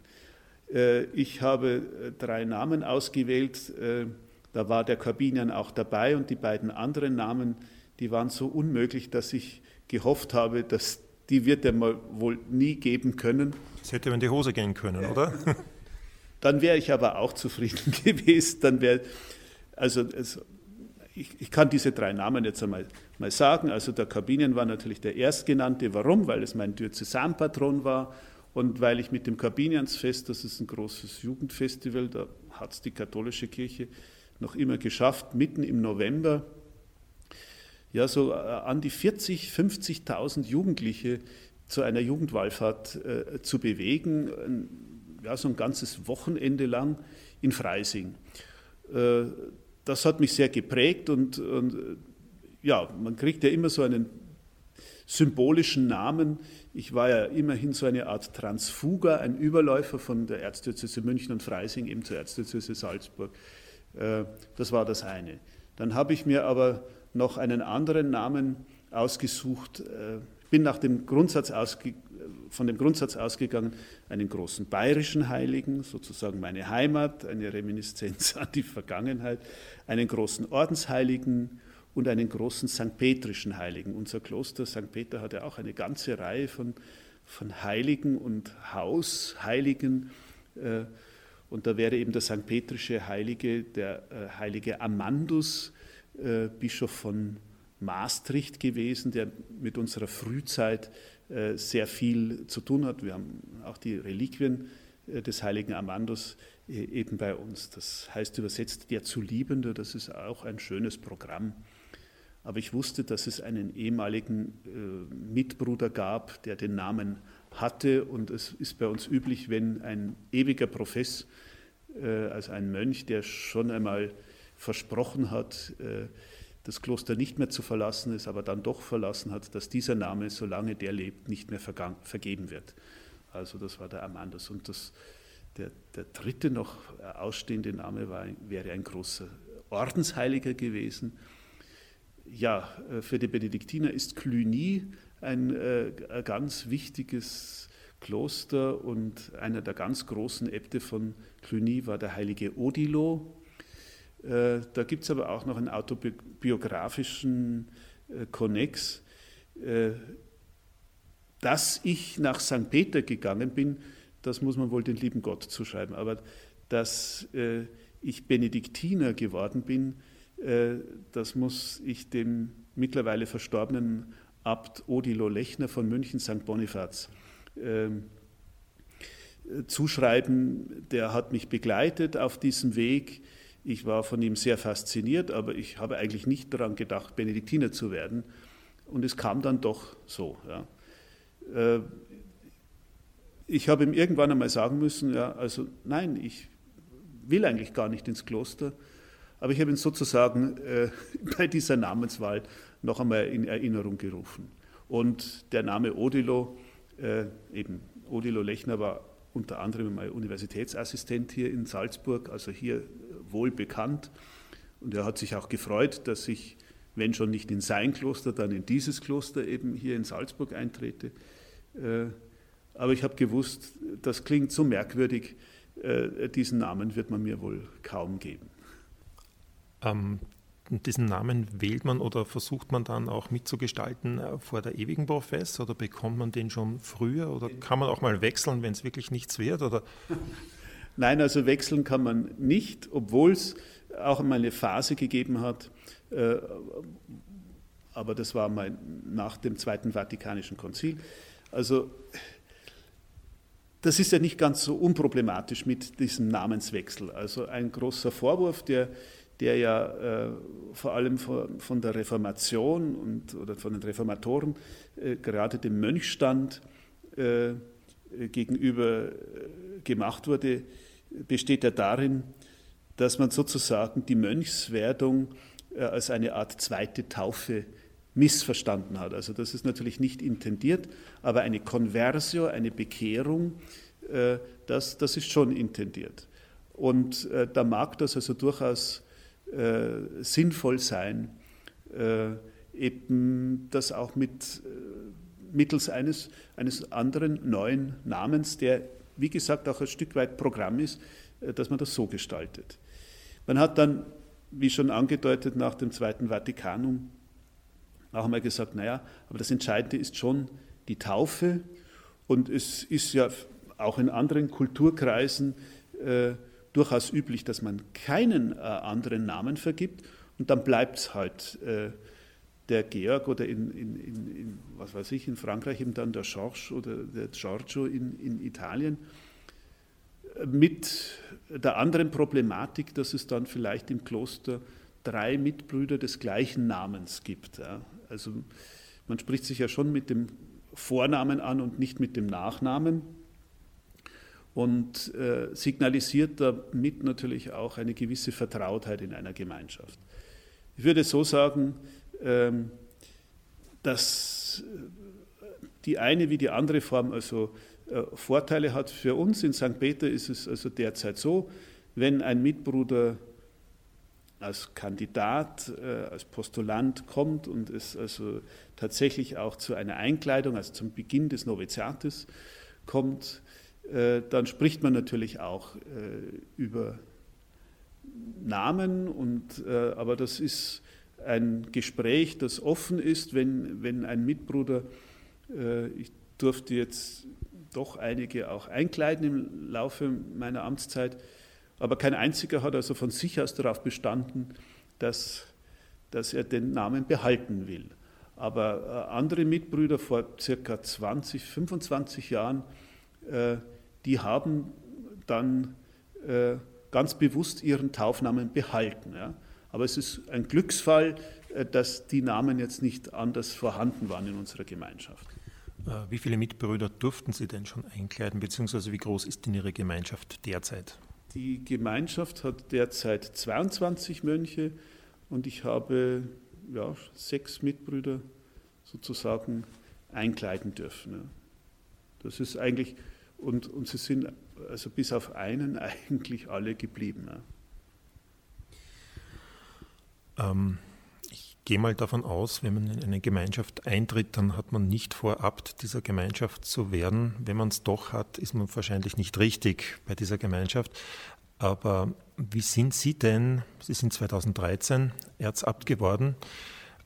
S2: Äh, ich habe äh, drei Namen ausgewählt. Äh, da war der Corbinian auch dabei und die beiden anderen Namen, die waren so unmöglich, dass ich gehofft habe, dass die wird er mal wohl nie geben können.
S1: Das hätte man in die Hose gehen können, oder? *laughs*
S2: Dann wäre ich aber auch zufrieden *laughs* gewesen. Dann wäre also es, ich, ich, kann diese drei Namen jetzt einmal mal sagen. Also der Kabinen war natürlich der erstgenannte. Warum? Weil es mein Diözesanpatron war und weil ich mit dem Kabiniansfest, das ist ein großes Jugendfestival, da hat es die katholische Kirche noch immer geschafft, mitten im November, ja, so äh, an die 40, 50.000 Jugendliche zu einer Jugendwallfahrt äh, zu bewegen, ja, so ein ganzes Wochenende lang in Freising. Äh, das hat mich sehr geprägt und, und ja, man kriegt ja immer so einen symbolischen Namen. Ich war ja immerhin so eine Art Transfuger, ein Überläufer von der Erzdiözese München und Freising eben zur Erzdiözese Salzburg. Äh, das war das eine. Dann habe ich mir aber noch einen anderen Namen ausgesucht, äh, bin nach dem Grundsatz ausge von dem Grundsatz ausgegangen, einen großen bayerischen Heiligen, sozusagen meine Heimat, eine Reminiszenz *laughs* an die Vergangenheit, einen großen Ordensheiligen und einen großen St. Petrischen Heiligen. Unser Kloster St. Peter hat ja auch eine ganze Reihe von, von Heiligen und Hausheiligen. Äh, und da wäre eben der St. Petrische Heilige, der äh, heilige Amandus, äh, Bischof von Maastricht gewesen, der mit unserer Frühzeit sehr viel zu tun hat. Wir haben auch die Reliquien des heiligen Amandus eben bei uns. Das heißt übersetzt der Zuliebende, das ist auch ein schönes Programm. Aber ich wusste, dass es einen ehemaligen äh, Mitbruder gab, der den Namen hatte. Und es ist bei uns üblich, wenn ein ewiger Profess, äh, also ein Mönch, der schon einmal versprochen hat, äh, das Kloster nicht mehr zu verlassen, es aber dann doch verlassen hat, dass dieser Name, solange der lebt, nicht mehr vergeben wird. Also das war der Amandus. Und das, der, der dritte noch ausstehende Name war, wäre ein großer Ordensheiliger gewesen ja, äh, für die Benediktiner ist Cluny ein, äh, ganz wichtiges Kloster und einer der ganz großen Äbte von Cluny war der heilige Odilo. Äh, da gibt es aber auch noch einen autobiografischen Konnex. Dass ich nach St. Peter gegangen bin, das muss man wohl den lieben Gott zuschreiben. Aber dass ich Benediktiner geworden bin, äh, das muss ich dem mittlerweile verstorbenen Abt Odilo Lechner von München St. Bonifaz ähm, zuschreiben. Der hat mich begleitet auf diesem Weg. Ich war von ihm sehr fasziniert, aber ich habe eigentlich nicht daran gedacht, Benediktiner zu werden. Und es kam dann doch so. Ja. Äh, ich habe ihm irgendwann einmal sagen müssen, ja, also nein, ich will eigentlich gar nicht ins Kloster aber ich habe ihn sozusagen äh, *laughs* bei dieser Namenswahl noch einmal in Erinnerung gerufen. Und der Name Odilo, äh, eben Odilo Lechner war unter anderem mal Universitätsassistent hier in Salzburg, also hier wohl bekannt. Und er hat sich auch gefreut, dass ich, wenn schon nicht in sein Kloster, dann in dieses Kloster eben hier in Salzburg eintrete. Äh, aber ich habe gewusst, das klingt so merkwürdig, äh, diesen Namen wird man mir wohl kaum geben.
S1: Ähm, diesen Namen wählt man oder versucht man dann auch mitzugestalten äh, vor der ewigen Profess oder bekommt man den schon früher oder kann man auch mal wechseln, wenn es wirklich nichts wird? Oder? *laughs*
S2: Nein, also wechseln kann man nicht, obwohl es auch einmal eine Phase gegeben hat, äh, aber das war mal nach dem Zweiten Vatikanischen Konzil. Also das ist ja nicht ganz so unproblematisch mit diesem Namenswechsel. Also ein großer Vorwurf, der, der ja äh, vor allem von, von, der Reformation und, oder von den Reformatoren äh, gerade dem Mönchstand äh, gegenüber äh, gemacht wurde, besteht ja darin, dass man sozusagen die Mönchswerdung äh, als eine Art zweite Taufe missverstanden hat. Also das ist natürlich nicht intendiert, aber eine Conversio, eine Bekehrung, äh, das, das ist schon intendiert. Und äh, da mag das also durchaus sinnvoll sein, eben das auch mit, mittels eines, eines anderen neuen Namens, der wie gesagt auch ein Stück weit Programm ist, dass man das so gestaltet. Man hat dann, wie schon angedeutet, nach dem Zweiten Vatikanum auch einmal gesagt, naja, aber das Entscheidende ist schon die Taufe. Und es ist ja auch in anderen Kulturkreisen äh, durchaus üblich, dass man keinen äh, anderen Namen vergibt und dann bleibt es halt äh, der Georg oder in, in, in, was weiß ich, in Frankreich eben dann der Georges oder der Giorgio in, in Italien. Mit der anderen Problematik, dass es dann vielleicht im Kloster drei Mitbrüder des gleichen Namens gibt. Ja. Also man spricht sich ja schon mit dem Vornamen an und nicht mit dem Nachnamen und äh, signalisiert damit natürlich auch eine gewisse Vertrautheit in einer Gemeinschaft. Ich würde so sagen, dass die eine wie die andere Form also äh, Vorteile hat. Für uns in St. Peter ist es also derzeit so, wenn ein Mitbruder als Kandidat, äh, als Postulant kommt und es also tatsächlich auch zu einer Einkleidung, also zum Beginn des Noviziates kommt, äh, dann spricht man natürlich auch über Namen, und, aber das ist ein Gespräch, das offen ist, wenn, wenn ein Mitbruder, ich durfte jetzt doch einige auch einkleiden im Laufe meiner Amtszeit, aber kein einziger hat also von sich aus darauf bestanden, dass, dass er den Namen behalten will. Aber andere Mitbrüder vor circa 20, 25 Jahren, die haben dann äh, ganz bewusst ihren Taufnamen behalten. Ja. Aber es ist ein Glücksfall, äh, dass die Namen jetzt nicht anders vorhanden waren in unserer Gemeinschaft.
S1: Äh, wie viele Mitbrüder durften Sie denn schon einkleiden, beziehungsweise wie groß ist denn Ihre Gemeinschaft derzeit?
S2: Die Gemeinschaft hat derzeit 22 Mönche und ich habe ja, sechs Mitbrüder sozusagen einkleiden dürfen. Das ist eigentlich und, und sie sind also bis auf einen *laughs* eigentlich alle geblieben.
S1: Ähm, ich gehe mal davon aus, wenn man in eine Gemeinschaft eintritt, dann hat man nicht vor, Abt dieser Gemeinschaft zu werden. Wenn man es doch hat, ist man wahrscheinlich nicht richtig bei dieser Gemeinschaft. Aber wie sind Sie denn, Sie sind 2013 Erzabt geworden,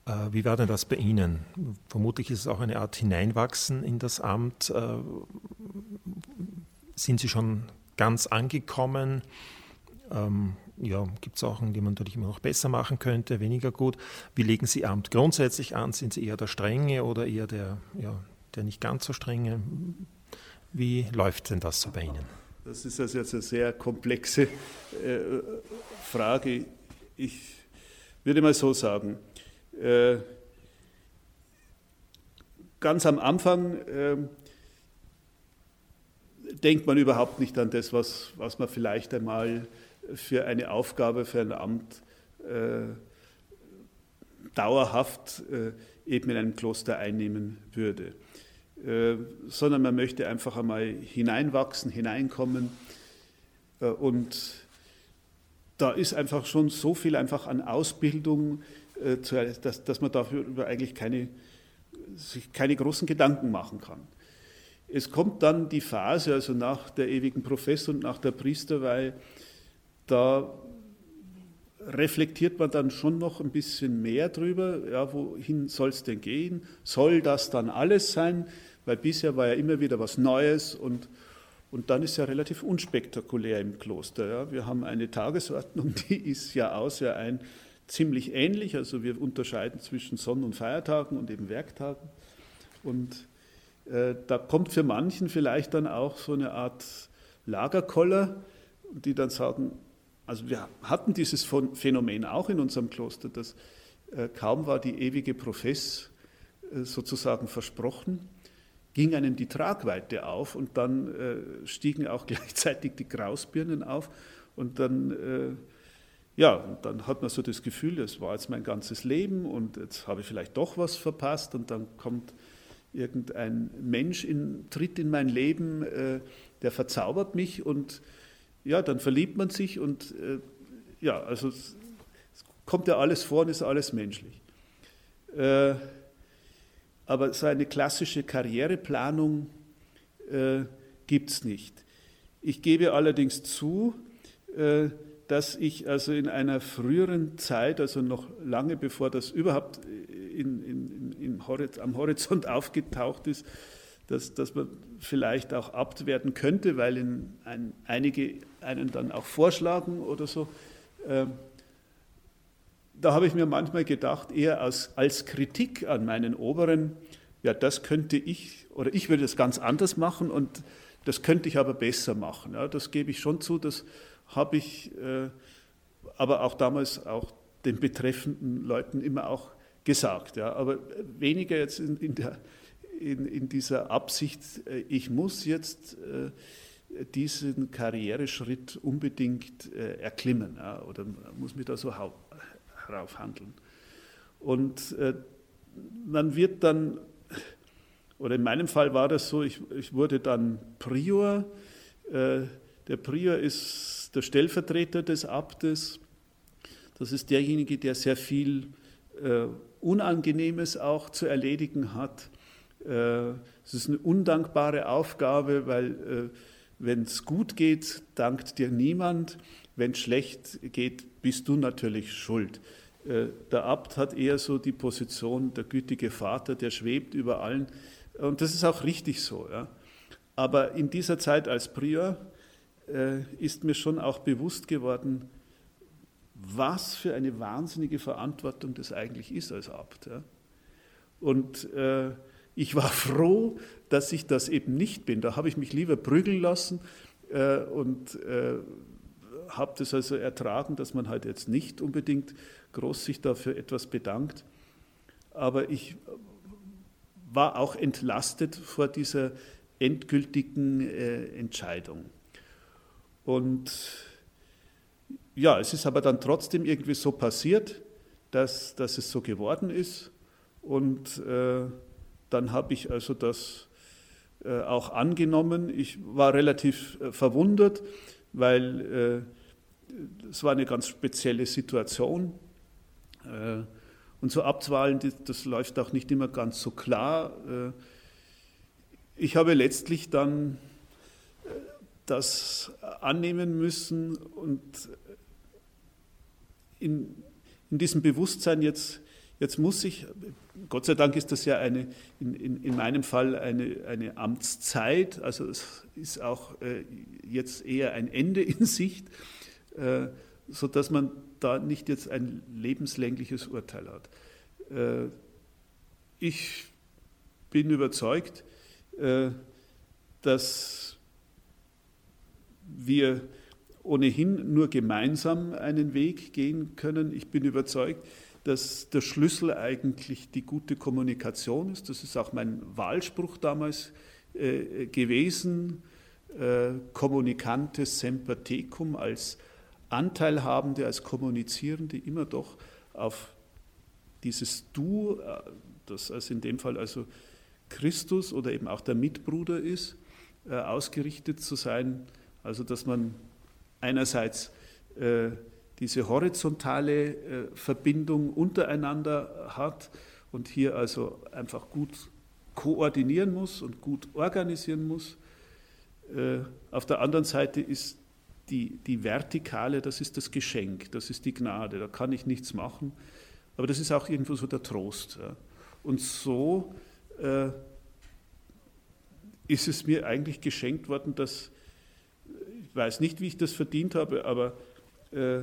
S1: äh, wie war denn das bei Ihnen? Vermutlich ist es auch eine Art Hineinwachsen in das Amt. Äh, sind Sie schon ganz angekommen? Ja, gibt es Sachen, die man natürlich immer noch besser machen könnte, weniger gut? Wie legen Sie Amt grundsätzlich an? Sind Sie eher der Strenge oder eher der, ja, der nicht ganz so Strenge? Wie läuft denn das so bei Ihnen?
S2: Das ist also jetzt eine sehr komplexe äh, Frage. Ich würde mal so sagen, äh, ganz am Anfang äh, denkt man überhaupt nicht an das, was, was man vielleicht einmal für eine Aufgabe, für ein Amt äh, dauerhaft äh, eben in einem Kloster einnehmen würde. äh, sondern man möchte einfach einmal hineinwachsen, hineinkommen. Äh, und da ist einfach schon so viel einfach an Ausbildung, äh, dass, dass man dafür eigentlich keine, sich keine großen Gedanken machen kann. Es kommt dann die Phase, also nach der ewigen Professor und nach der Priesterweihe, da reflektiert man dann schon noch ein bisschen mehr drüber, ja, wohin soll es denn gehen? Soll das dann alles sein? Weil bisher war ja immer wieder was Neues und, und dann ist ja relativ unspektakulär im Kloster. Ja. Wir haben eine Tagesordnung, *laughs* die ist ja aus ja ein ziemlich ähnlich, also wir unterscheiden zwischen Sonn- und Feiertagen und eben Werktagen. Und äh, da kommt für manchen vielleicht dann auch so eine Art Lagerkoller, die dann sagen, also wir hatten dieses Phänomen auch in unserem Kloster, dass äh, kaum war die ewige Profess äh, sozusagen versprochen, ging einem die Tragweite auf und dann äh, stiegen auch *laughs* gleichzeitig die Grausbirnen auf und dann, ja, und dann hat man so das Gefühl, das war jetzt mein ganzes Leben und jetzt habe ich vielleicht doch was verpasst und dann kommt irgendein Mensch in, tritt in mein Leben, der verzaubert mich und ja, dann verliebt man sich und äh, ja, also es, es, kommt ja alles vor und ist alles menschlich. Äh, aber so eine klassische Karriereplanung äh, gibt es nicht. Ich gebe allerdings zu, äh, dass ich also in einer früheren Zeit, also noch lange bevor das überhaupt in, in, in, am Horizont *laughs* aufgetaucht ist, dass, dass man vielleicht auch abwerten könnte, weil in ein, einige einen dann auch vorschlagen oder so. Ähm, da habe ich mir manchmal gedacht, eher als, als Kritik an meinen Oberen, ja, das könnte ich, oder ich würde das ganz anders machen und das könnte ich aber besser machen. Ja, das gebe ich schon zu, das habe ich äh, aber auch damals auch den betreffenden Leuten immer auch gesagt. Ja, aber weniger jetzt in, in der in, in dieser Absicht, äh, ich muss jetzt äh, diesen Karriereschritt unbedingt äh, erklimmen oder muss mich da so herauf handeln. Und man wird dann, oder in meinem Fall war das so, ich, ich wurde dann Prior. Der Prior ist der Stellvertreter des Abtes. Das ist derjenige, der sehr viel Unangenehmes auch zu erledigen hat. Äh, es ist eine undankbare Aufgabe, weil äh, wenn es gut geht, dankt dir niemand. Wenn es schlecht geht, bist du natürlich schuld. Äh, der Abt hat eher so die Position, der gütige Vater, der schwebt über allen. Und das ist auch richtig so. Ja. Aber in dieser Zeit als Prior ist mir schon auch bewusst geworden, was für eine wahnsinnige Verantwortung das eigentlich ist als Abt. Ja. Und äh, ich war froh, dass ich das eben nicht bin. Da habe ich mich lieber prügeln lassen äh, und äh, habe das also ertragen, dass man halt jetzt nicht unbedingt groß sich dafür etwas bedankt. Aber ich war auch entlastet vor dieser endgültigen äh, Entscheidung. Und ja, es ist aber dann trotzdem irgendwie so passiert, dass, dass es so geworden ist. Und äh, dann habe ich also das äh, auch angenommen. Ich war relativ äh, verwundert, weil äh, es war eine ganz spezielle Situation. Und so Abwahlen, das, läuft auch nicht immer ganz so klar. Ich habe letztlich dann das annehmen müssen und in, in diesem Bewusstsein jetzt Jetzt muss ich, Gott sei Dank ist das ja eine, in, in, in meinem Fall eine, eine Amtszeit, also es ist auch äh, jetzt eher ein Ende in Sicht, äh, sodass man da nicht jetzt ein lebenslängliches Urteil hat. Äh, ich bin überzeugt, äh, dass wir ohnehin nur gemeinsam einen Weg gehen können. Ich bin überzeugt, dass der Schlüssel eigentlich die gute Kommunikation ist. Das ist auch mein Wahlspruch damals äh, gewesen. Äh, tecum als Anteilhabende, als Kommunizierende immer doch auf dieses Du, äh, das also in dem Fall also Christus oder eben auch der Mitbruder ist, äh, ausgerichtet zu sein. Also dass man einerseits äh, diese horizontale äh, Verbindung untereinander hat und hier also einfach gut koordinieren muss und gut organisieren muss. Äh, auf der anderen Seite ist die, die Vertikale, das ist das Geschenk, das ist die Gnade, da kann ich nichts machen, aber das ist auch irgendwo so der Trost. Und so äh, ist es mir eigentlich geschenkt worden, dass, ich weiß nicht, wie ich das verdient habe, aber äh,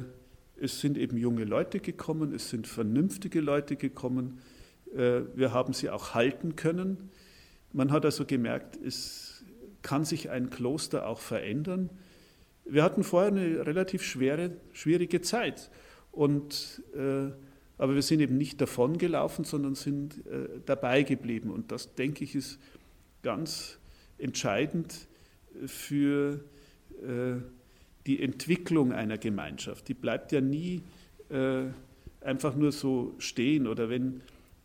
S2: es sind eben junge Leute gekommen, es sind vernünftige Leute gekommen, äh, wir haben sie auch halten können. Man hat also gemerkt, es kann sich ein Kloster auch verändern. Wir hatten vorher eine relativ schwere, schwierige Zeit, und, äh, aber wir sind eben nicht davongelaufen, sondern sind äh, dabei geblieben. Und das, denke ich, ist ganz entscheidend für äh, die Entwicklung einer Gemeinschaft. Die bleibt ja nie äh, einfach nur so stehen oder wenn,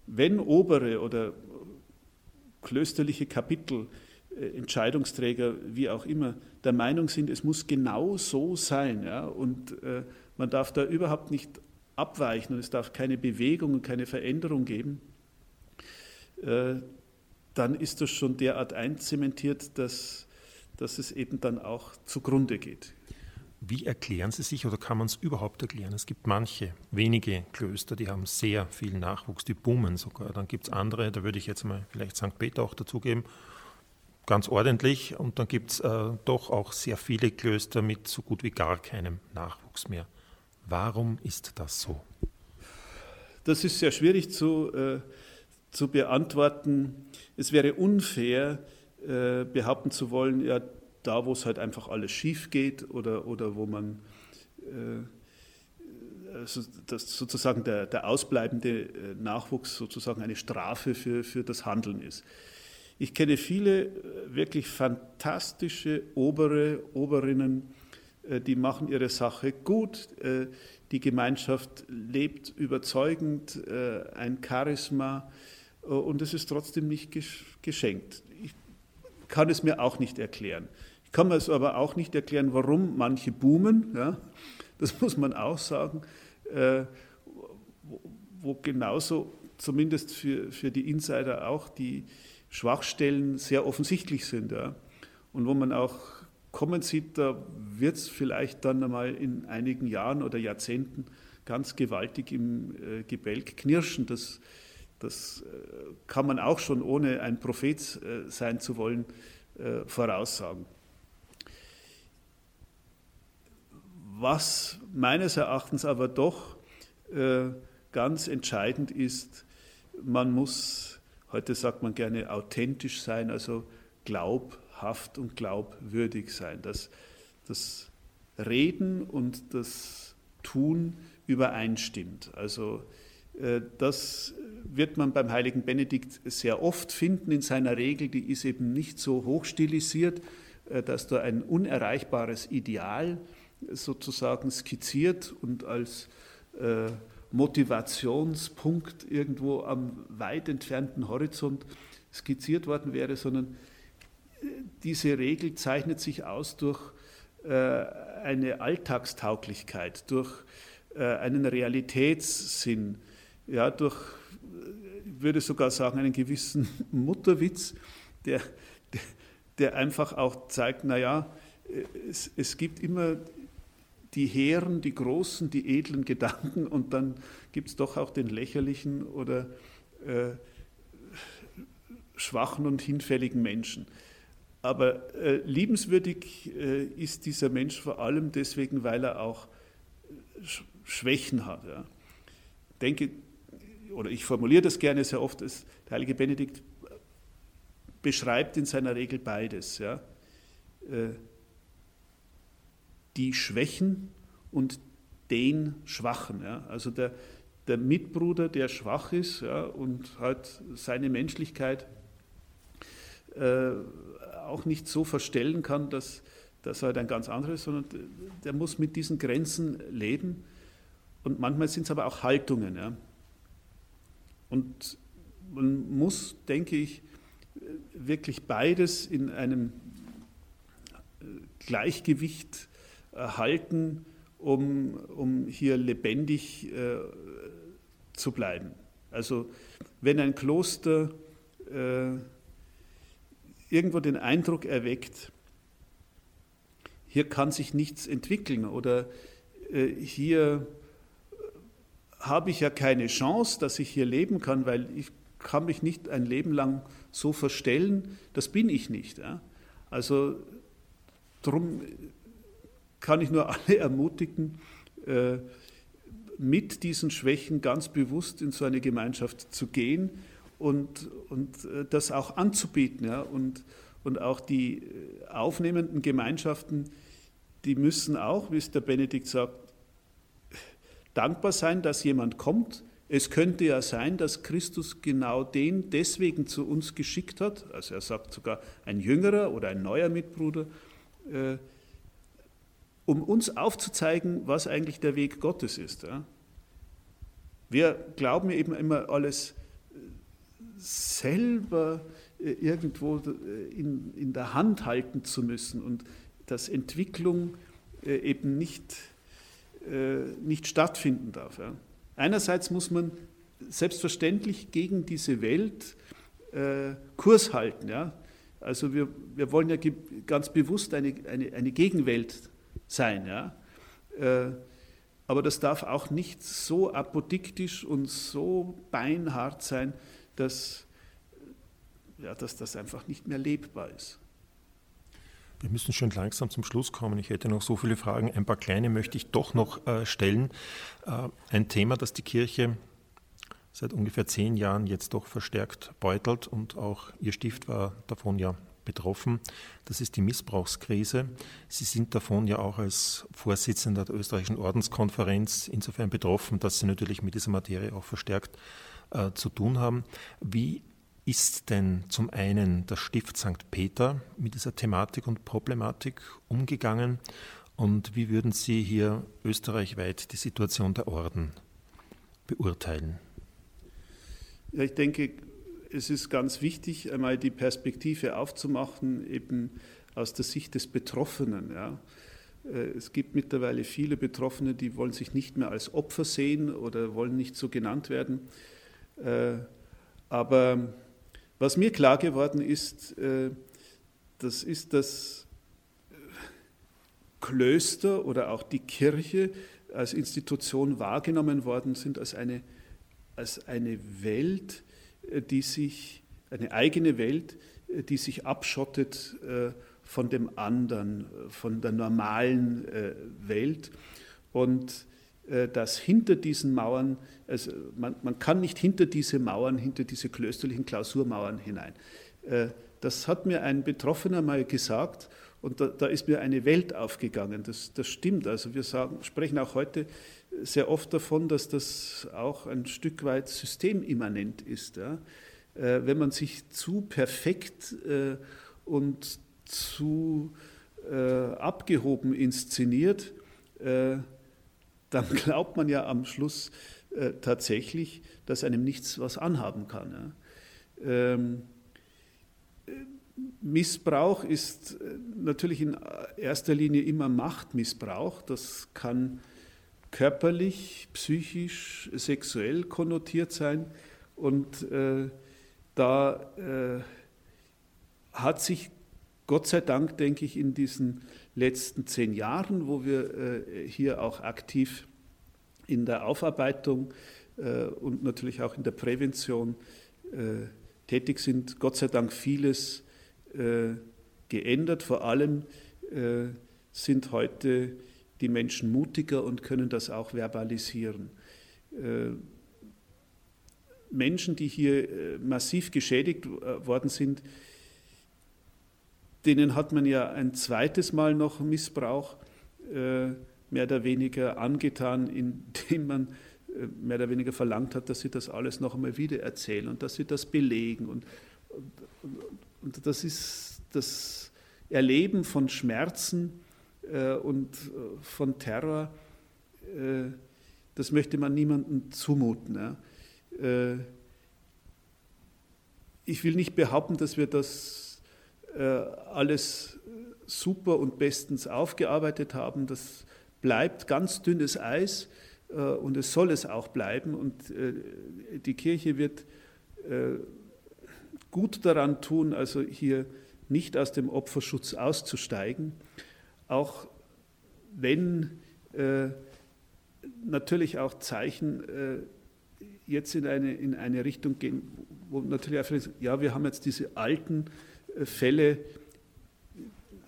S2: wenn obere oder klösterliche Kapitel, äh, Entscheidungsträger, wie auch immer, der Meinung sind, es muss genau so sein ja, und äh, man darf da überhaupt nicht abweichen und es darf keine Bewegung und keine Veränderung geben, äh, dann ist das schon derart einzementiert, dass, dass es eben dann auch zugrunde geht.
S1: Wie erklären Sie sich oder kann man es überhaupt erklären? Es gibt manche, wenige Klöster, die haben sehr viel Nachwuchs, die boomen sogar. Dann gibt es andere, da würde ich jetzt mal vielleicht St. Peter auch dazugeben, ganz ordentlich. Und dann gibt es äh, doch auch sehr viele Klöster mit so gut wie gar keinem Nachwuchs mehr. Warum ist das so?
S2: Das ist sehr schwierig zu, äh, zu beantworten. Es wäre unfair, äh, behaupten zu wollen, ja, da, wo es halt einfach alles schief geht oder, oder wo man äh, also dass sozusagen der, der ausbleibende äh, Nachwuchs sozusagen eine Strafe für, für das Handeln ist. Ich kenne viele äh, wirklich fantastische Obere, Oberinnen, die machen ihre Sache gut, die Gemeinschaft lebt überzeugend, ein Charisma und es ist trotzdem nicht geschenkt. Ich kann es mir auch nicht erklären. Kann mir es aber auch nicht erklären, warum manche boomen. Ja? Das muss man auch sagen, äh, wo, wo genauso zumindest für, für die Insider auch die Schwachstellen sehr offensichtlich sind. Ja? Und wo man auch kommen sieht, da wird es vielleicht dann einmal in einigen Jahren oder Jahrzehnten ganz gewaltig im äh, Gebälk knirschen. Das, das äh, kann man auch schon, ohne ein Prophet äh, sein zu wollen, äh, voraussagen. Was meines Erachtens aber doch äh, ganz entscheidend ist, man muss, heute sagt man gerne, authentisch sein, also glaubhaft und glaubwürdig sein. dass das Reden und das Tun übereinstimmt. Also äh, das wird man beim heiligen Benedikt sehr oft finden in seiner Regel, die ist eben nicht so hochstilisiert, äh, dass da ein unerreichbares Ideal sozusagen skizziert und als äh, Motivationspunkt irgendwo am weit entfernten Horizont skizziert worden wäre, sondern äh, diese Regel zeichnet sich aus durch äh, eine Alltagstauglichkeit, durch äh, einen Realitätssinn, ja, durch, ich würde sogar sagen, einen gewissen *laughs* Mutterwitz, der, der, einfach auch zeigt, naja, es, es gibt immer die hehren, die großen, die edlen Gedanken und dann gibt es doch auch den lächerlichen oder äh, schwachen und hinfälligen Menschen. Aber äh, liebenswürdig äh, ist dieser Mensch vor allem deswegen, weil er auch Sch Schwächen hat. Ja. Denke, oder ich formuliere das gerne sehr oft, dass der heilige Benedikt beschreibt in seiner Regel beides. Ja. Äh, die Schwächen und den Schwachen. Ja. Also der, der Mitbruder, der schwach ist ja, und halt seine Menschlichkeit äh, auch nicht so verstellen kann, dass, er halt ein ganz anderes ist, sondern der muss mit diesen Grenzen leben. Und manchmal sind es aber auch Haltungen. Ja. Und man muss, denke ich, wirklich beides in einem Gleichgewicht halten, um, um hier lebendig äh, zu bleiben. Also wenn ein Kloster äh, irgendwo den Eindruck erweckt, hier kann sich nichts entwickeln oder äh, hier habe ich ja keine Chance, dass ich hier leben kann, weil ich kann mich nicht ein Leben lang so verstellen, das bin ich nicht. Ja? Also darum kann ich nur alle ermutigen, äh, mit diesen Schwächen ganz bewusst in so eine Gemeinschaft zu gehen und, und äh, das auch anzubieten. Ja? Und, und auch die äh, aufnehmenden Gemeinschaften, die müssen auch, wie es der Benedikt sagt, dankbar sein, dass jemand kommt. Es könnte ja sein, dass Christus genau den deswegen zu uns geschickt hat. Also er sagt sogar ein jüngerer oder ein neuer Mitbruder, äh, um uns aufzuzeigen, was eigentlich der Weg Gottes ist. Wir glauben eben immer alles selber äh, irgendwo äh, in, in der Hand halten zu müssen und dass Entwicklung äh, eben nicht, nicht stattfinden darf. Einerseits muss man selbstverständlich gegen diese Welt Kurs halten. Also wir, wir wollen ja ganz bewusst eine, eine, eine Gegenwelt sein. Ja? Aber das darf auch nicht so apodiktisch und so beinhart sein, dass, ja, dass das einfach nicht mehr lebbar ist.
S1: Wir müssen schon langsam zum Schluss kommen. Ich hätte noch so viele Fragen. Ein paar kleine möchte ich doch noch äh, stellen. Äh, ein Thema, das die Kirche seit ungefähr zehn Jahren jetzt doch verstärkt beutelt und auch Ihr Stift war davon ja betroffen. Das ist die Missbrauchskrise. Sie sind davon ja auch als Vorsitzender der österreichischen Ordenskonferenz insofern betroffen, dass Sie natürlich mit dieser Materie auch verstärkt äh, zu tun haben. Wie ist denn zum einen das Stift St. Peter mit dieser Thematik und Problematik umgegangen und wie würden Sie hier österreichweit die Situation der Orden beurteilen?
S2: Ja, ich denke, es ist ganz wichtig, einmal die Perspektive aufzumachen, eben aus der Sicht des Betroffenen. Ja. Äh, es gibt mittlerweile viele Betroffene, die wollen sich nicht mehr als Opfer sehen oder wollen nicht so genannt werden. Äh, aber was mir klar geworden ist, äh, das ist, dass Klöster oder auch die Kirche als Institution wahrgenommen worden sind als eine, als eine Welt, die sich, eine eigene Welt, die sich abschottet von dem anderen, von der normalen Welt. Und äh, dass hinter diesen Mauern, also man, man kann nicht hinter diese Mauern, hinter diese klösterlichen Klausurmauern hinein. Äh, das hat mir ein Betroffener mal gesagt und da, da ist mir eine Welt aufgegangen. Das, das stimmt. Also wir sagen, sprechen auch heute sehr oft davon, dass das auch ein Stück weit systemimmanent ist. Ja? Äh, wenn man sich zu perfekt und zu abgehoben inszeniert, dann *laughs* glaubt man ja am Schluss äh, tatsächlich, dass einem nichts was anhaben kann. Ja. Ähm, äh, Missbrauch ist äh, natürlich in erster Linie immer Machtmissbrauch. Das kann körperlich, psychisch, sexuell konnotiert sein. Und äh, da äh, hat sich Gott sei Dank, denke ich, in diesen letzten zehn Jahren, wo wir äh, hier auch aktiv in der Aufarbeitung äh, und natürlich auch in der Prävention äh, tätig sind, Gott sei Dank vieles geändert. Vor allem sind heute die Menschen mutiger und können das auch verbalisieren. Menschen, die hier massiv geschädigt worden sind, denen hat man ja ein zweites Mal noch Missbrauch äh, mehr oder weniger angetan, indem man äh, mehr oder weniger verlangt hat, dass sie das alles noch einmal wieder erzählen und dass sie das belegen. Und, und das ist das Erleben von Schmerzen äh, und äh, von Terror, äh, das möchte man niemandem zumuten. Ja. Äh, ich will nicht behaupten, dass wir das äh, alles super und bestens aufgearbeitet haben. Das bleibt ganz dünnes Eis äh, und es soll es auch bleiben. Und die Kirche wird gut daran tun, also hier nicht aus dem Opferschutz auszusteigen, auch wenn äh, natürlich auch Zeichen äh, jetzt in eine, in eine Richtung gehen, wo natürlich ist, ja, wir haben jetzt diese alten äh, Fälle,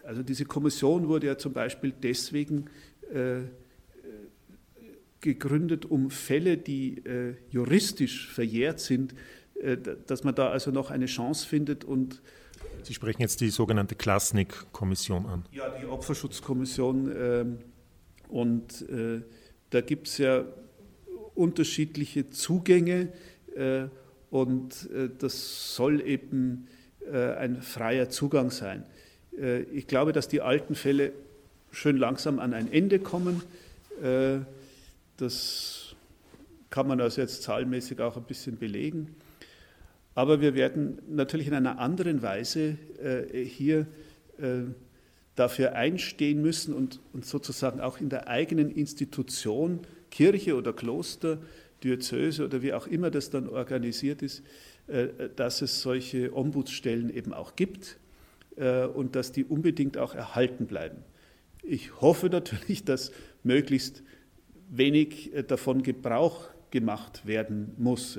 S2: also diese Kommission wurde ja zum Beispiel deswegen äh, gegründet, um Fälle, die äh, juristisch verjährt sind, äh, dass man da also noch eine Chance findet und
S1: Sie sprechen jetzt die sogenannte Klasnik-Kommission an.
S2: Ja, die Opferschutzkommission. Ähm, und äh, da gibt es ja unterschiedliche Zugänge äh, und äh, das soll eben äh, ein freier Zugang sein. Äh, ich glaube, dass die alten Fälle schön langsam an ein Ende kommen. Äh, das kann man also jetzt zahlmäßig auch ein bisschen belegen. Aber wir werden natürlich in einer anderen Weise hier dafür einstehen müssen und, und sozusagen auch in der eigenen Institution Kirche oder Kloster, Diözese oder wie auch immer das dann organisiert ist, äh, dass es solche Ombudsstellen eben auch gibt äh, und dass die unbedingt auch erhalten bleiben. Ich hoffe natürlich, dass möglichst wenig äh, davon Gebrauch gemacht werden muss.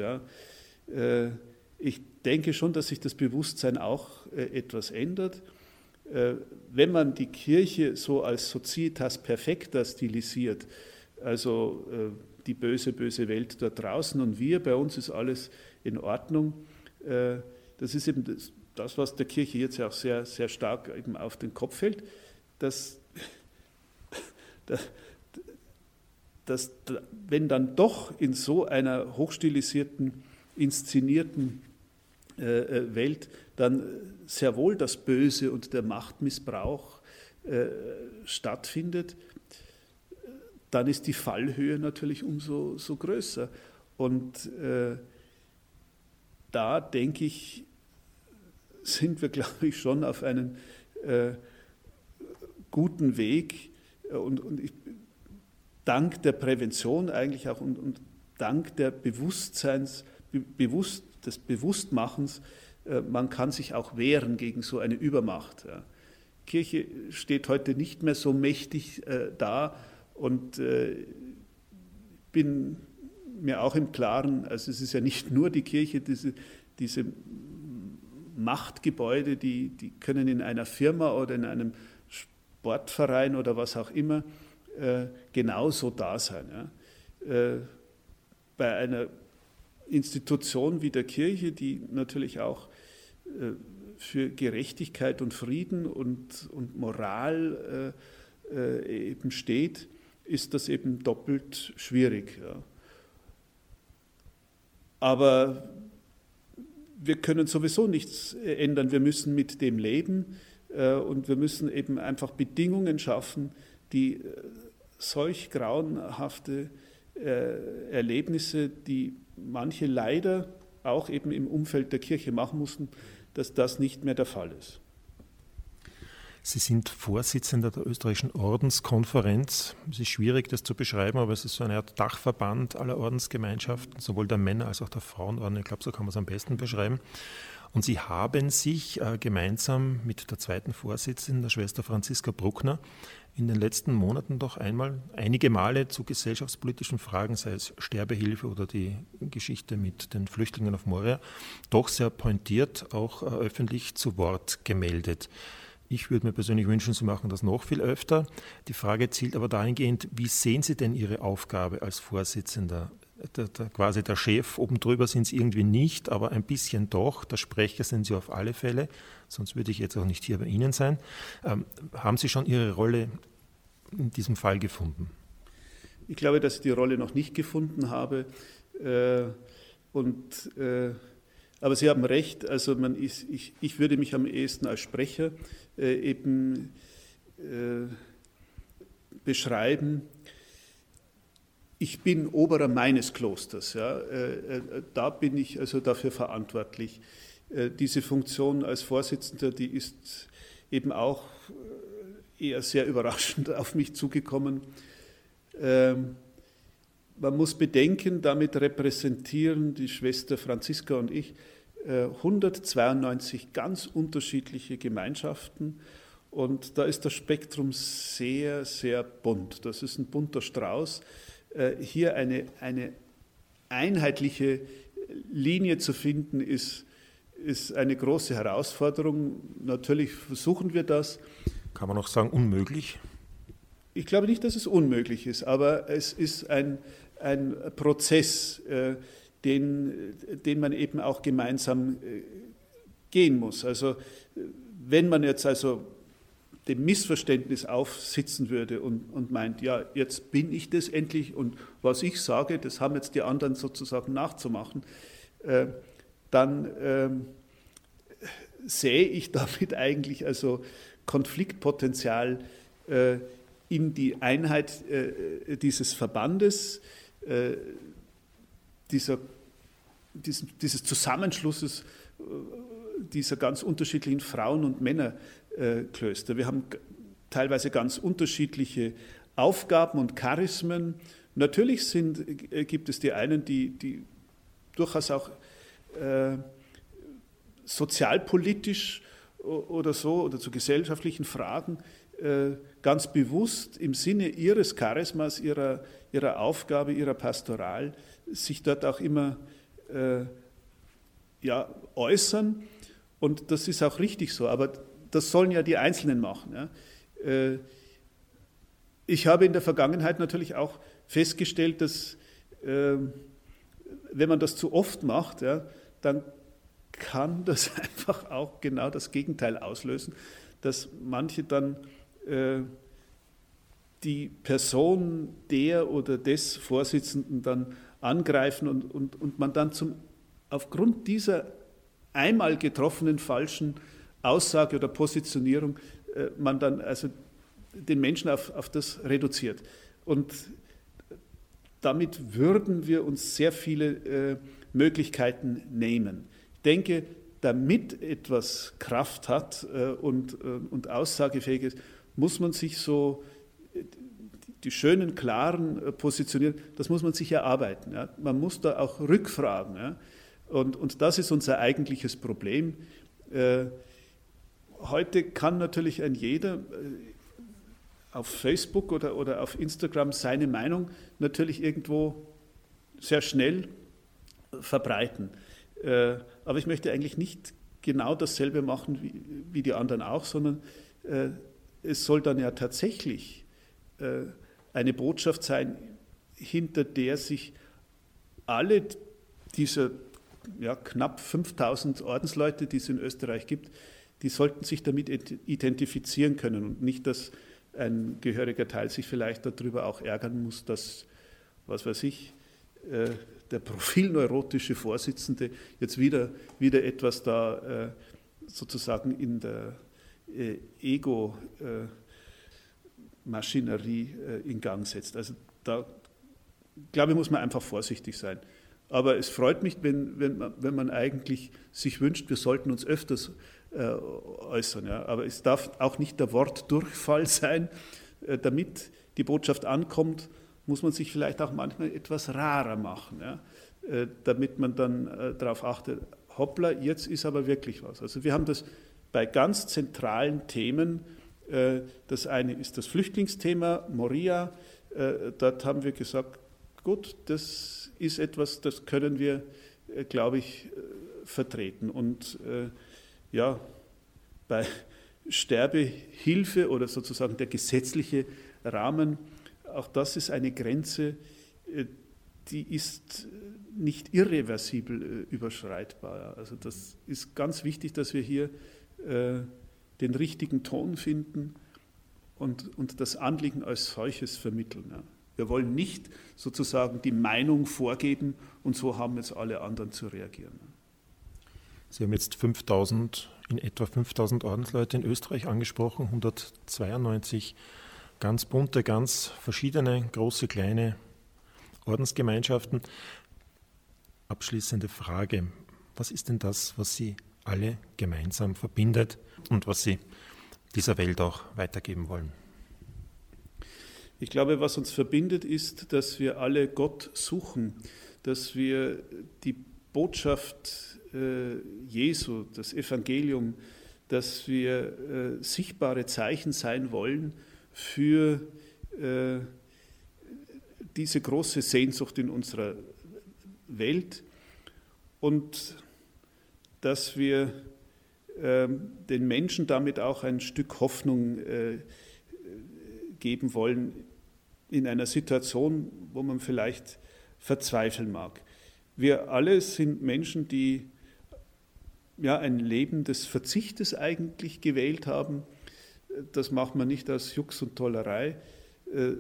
S2: Ich denke schon, dass sich das Bewusstsein auch etwas ändert. Wenn man die Kirche so als Societas Perfecta stilisiert, also äh, die böse, böse Welt da draußen und wir, bei uns ist alles in Ordnung. Äh, das ist eben das, was der Kirche jetzt ja auch sehr, sehr stark eben auf den Kopf fällt, dass, *laughs* dass, dass wenn dann doch in so einer hochstilisierten, inszenierten äh, Welt dann sehr wohl das Böse und der Machtmissbrauch stattfindet, dann ist die Fallhöhe natürlich umso so größer. Und äh, da denke ich, sind wir, *laughs* glaube ich, schon auf einem äh, guten Weg. Und, und ich, dank der Prävention eigentlich auch und, und dank der Bewusstseins, bewusst, des Bewusstmachens, äh, man kann sich auch wehren gegen so eine Übermacht. Ja. Kirche steht heute nicht mehr so mächtig äh, da, und äh, bin mir auch im Klaren, also es ist ja nicht nur die Kirche, diese, diese Machtgebäude, die, die können in einer Firma oder in einem Sportverein oder was auch immer äh, genauso da sein. Ja. Äh, bei einer Institution wie der Kirche, die natürlich auch äh, für Gerechtigkeit und Frieden und, und Moral äh, äh, eben steht, ist das eben doppelt schwierig. Aber wir können sowieso nichts ändern. Wir müssen mit dem leben und wir müssen eben einfach Bedingungen schaffen, die solch grauenhafte Erlebnisse, die manche leider auch eben im Umfeld der Kirche machen mussten, dass das nicht mehr der Fall ist.
S1: Sie sind Vorsitzender der österreichischen Ordenskonferenz. Es ist schwierig, das zu beschreiben, aber es ist so eine Art Dachverband aller Ordensgemeinschaften, sowohl der Männer als auch der Frauenorden. Ich glaube, so kann man es am besten beschreiben. Und Sie haben sich äh, gemeinsam mit der zweiten Vorsitzenden, der Schwester Franziska Bruckner, in den letzten Monaten doch einmal einige Male zu gesellschaftspolitischen Fragen, sei es Sterbehilfe oder die Geschichte mit den Flüchtlingen auf Moria, doch sehr pointiert auch äh, öffentlich zu Wort gemeldet. Ich würde mir persönlich wünschen, Sie machen das noch viel öfter. Die Frage zielt aber dahingehend, wie sehen Sie denn Ihre Aufgabe als Vorsitzender? Der, der, quasi der Chef, oben drüber sind Sie irgendwie nicht, aber ein bisschen doch. Der Sprecher sind Sie auf alle Fälle, sonst würde ich jetzt auch nicht hier bei Ihnen sein. Ähm, haben Sie schon Ihre Rolle in diesem Fall gefunden?
S2: Ich glaube, dass ich die Rolle noch nicht gefunden habe. Äh, und äh, aber Sie haben recht, also man ist, ich, ich würde mich am ehesten als Sprecher äh, eben äh, beschreiben. Ich bin Oberer meines Klosters, ja, äh, äh da bin ich also dafür verantwortlich. diese Funktion als Vorsitzender, die ist eben auch eher sehr überraschend *laughs* auf mich zugekommen. Ähm, man muss bedenken, damit repräsentieren die Schwester Franziska und ich 192 ganz unterschiedliche Gemeinschaften und da ist das Spektrum sehr, sehr bunt. Das ist ein bunter Strauß. Äh, hier eine, eine einheitliche Linie zu finden, ist, ist eine große Herausforderung. Natürlich versuchen wir das.
S1: Kann man auch sagen, unmöglich?
S2: Ich glaube nicht, dass es unmöglich ist, aber es ist ein, ein Prozess, äh, den, den man eben auch gemeinsam äh, gehen muss. Also wenn man jetzt also dem Missverständnis aufsitzen würde und, und meint, ja, jetzt bin ich das endlich und was ich sage, das haben jetzt die anderen sozusagen nachzumachen, äh, dann äh, sehe ich damit eigentlich also Konfliktpotenzial äh, in die Einheit äh, dieses Verbandes, äh, dieser, dieses, dieses Zusammenschlusses äh, dieser ganz unterschiedlichen Frauen und Männer äh, Klöster. Wir haben teilweise ganz unterschiedliche Aufgaben und Charismen. Natürlich sind, äh, gibt es die einen, die, die durchaus auch äh, sozialpolitisch oder so oder zu gesellschaftlichen Fragen äh, ganz bewusst im Sinne ihres Charismas, ihrer, ihrer Aufgabe, ihrer Pastoral sich dort auch immer äh, ja, äußern. Und das ist auch richtig so. Aber das sollen ja die Einzelnen machen. Ja. Äh, ich habe in der Vergangenheit natürlich auch festgestellt, dass äh, wenn man das zu oft macht, ja, dann kann *laughs* das einfach auch genau das Gegenteil auslösen, dass manche dann äh, die Person der oder des Vorsitzenden dann angreifen und, und, und man dann zum, aufgrund dieser einmal getroffenen falschen Aussage oder Positionierung äh, man dann also den Menschen auf, auf das reduziert. Und damit würden wir uns sehr viele äh, Möglichkeiten nehmen. Ich denke, damit etwas Kraft hat äh, und, äh, und aussagefähig ist, muss man sich so die schönen, klaren äh, positionieren, das muss man sich erarbeiten. Ja. Man muss da auch rückfragen. Ja. Und, und das ist unser eigentliches Problem. Äh, heute kann natürlich ein jeder äh, auf Facebook oder, oder auf Instagram seine Meinung natürlich irgendwo sehr schnell verbreiten. Äh, aber ich möchte eigentlich nicht genau dasselbe machen wie, wie die anderen auch, sondern äh, es soll dann ja tatsächlich eine Botschaft sein, hinter der sich alle dieser ja, knapp 5000 Ordensleute, die es in Österreich gibt, die sollten sich damit identifizieren können und nicht, dass ein gehöriger Teil sich vielleicht darüber auch ärgern muss, dass, was weiß ich, äh, der profilneurotische Vorsitzende jetzt wieder, wieder etwas da äh, sozusagen in der äh, Ego-Maschinerie in Gang setzt. Also da, glaube ich, muss man einfach vorsichtig sein. Aber es freut mich, wenn, wenn, man, wenn man eigentlich sich wünscht, wir sollten uns öfters äußern. Ja. Aber es darf auch nicht der Wortdurchfall *laughs* sein. Äh, damit die Botschaft ankommt, muss man sich vielleicht auch manchmal etwas rarer machen, ja. Äh, damit man dann äh, darauf achtet, hoppla, jetzt ist aber wirklich was. Also wir haben das bei ganz zentralen Themen, äh, das eine ist das Flüchtlingsthema, Moria, äh, dort haben wir gesagt, gut, das ist etwas, das können wir, glaube ich, vertreten. Und ja, bei Sterbehilfe oder sozusagen der gesetzliche Rahmen, auch das ist eine Grenze, äh, die ist nicht irreversibel äh, überschreitbar. Also das ist ganz wichtig, dass wir hier äh, den richtigen Ton finden und, und das Anliegen als solches vermitteln. Wir wollen nicht sozusagen die Meinung vorgeben und so haben jetzt alle anderen zu reagieren.
S1: Sie haben jetzt 5000, in etwa 5000 Ordensleute in Österreich angesprochen, 192 ganz bunte, ganz verschiedene, große, kleine Ordensgemeinschaften. Abschließende Frage. Was ist denn das, was Sie alle gemeinsam verbindet und was Sie dieser Welt auch weitergeben wollen.
S2: Ich glaube, was uns verbindet, ist, dass wir alle Gott suchen, dass wir die Botschaft Jesu, das Evangelium, dass wir äh, sichtbare Zeichen sein wollen für äh, diese große Sehnsucht in unserer Welt und dass wir ähm, den Menschen damit auch ein Stück Hoffnung äh, geben wollen in einer Situation, wo man vielleicht verzweifeln mag. Wir alle sind Menschen, die ja, ein Leben des Verzichtes eigentlich gewählt haben. Das macht man nicht aus Jux und Tollerei, äh,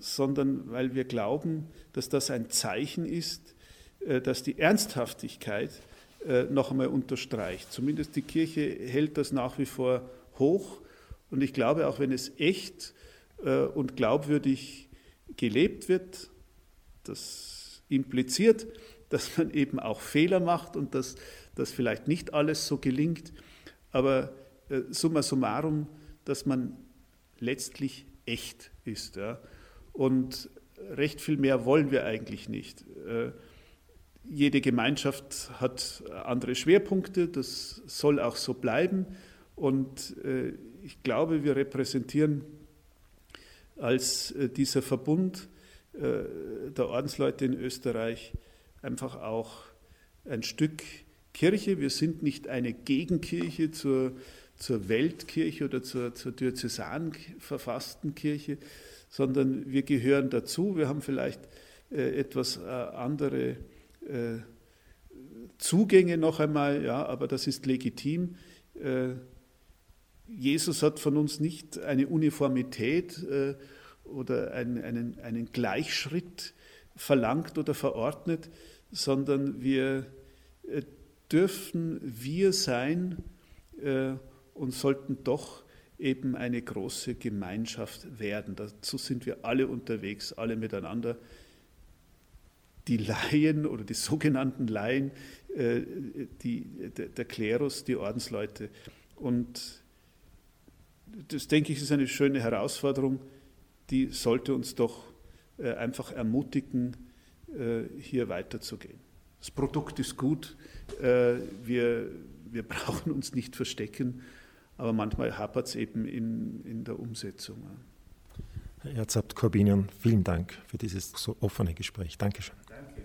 S2: sondern weil wir glauben, dass das ein Zeichen ist, äh, dass die Ernsthaftigkeit äh, noch einmal unterstreicht. Zumindest die Kirche hält das nach wie vor hoch. Und ich glaube, auch wenn es echt und glaubwürdig gelebt wird, das impliziert, dass man eben auch Fehler macht und dass das vielleicht nicht alles so gelingt. Aber summa summarum, dass man letztlich echt ist. Ja. Und recht viel mehr wollen wir eigentlich nicht. Äh, jede Gemeinschaft hat andere Schwerpunkte, das soll auch so bleiben. Und äh, ich glaube, wir repräsentieren als äh, dieser Verbund der Ordensleute in Österreich einfach auch ein Stück Kirche. Wir sind nicht eine Gegenkirche zur, zur Weltkirche oder zur, zur diözesan verfassten Kirche, sondern wir gehören dazu. Wir haben vielleicht äh, etwas äh, andere äh, Zugänge noch einmal, ja, aber das ist legitim. Äh, Jesus hat von uns nicht eine Uniformität äh, oder einen, einen, einen Gleichschritt verlangt oder verordnet, sondern wir äh, dürfen wir sein und sollten doch eben eine große Gemeinschaft werden. Dazu sind wir alle unterwegs, alle miteinander. Die Laien oder die sogenannten Laien, äh, die, der Klerus, die Ordensleute. Und das, denke ich, ist eine schöne Herausforderung, die sollte uns doch äh, einfach ermutigen, äh, hier weiterzugehen das Produkt ist gut, äh, wir, wir *laughs* brauchen uns nicht verstecken, aber manchmal hapert es eben in, in der Umsetzung.
S1: Herr Erzabt Corbinian, vielen Dank für dieses so offene Gespräch. Dankeschön. Danke.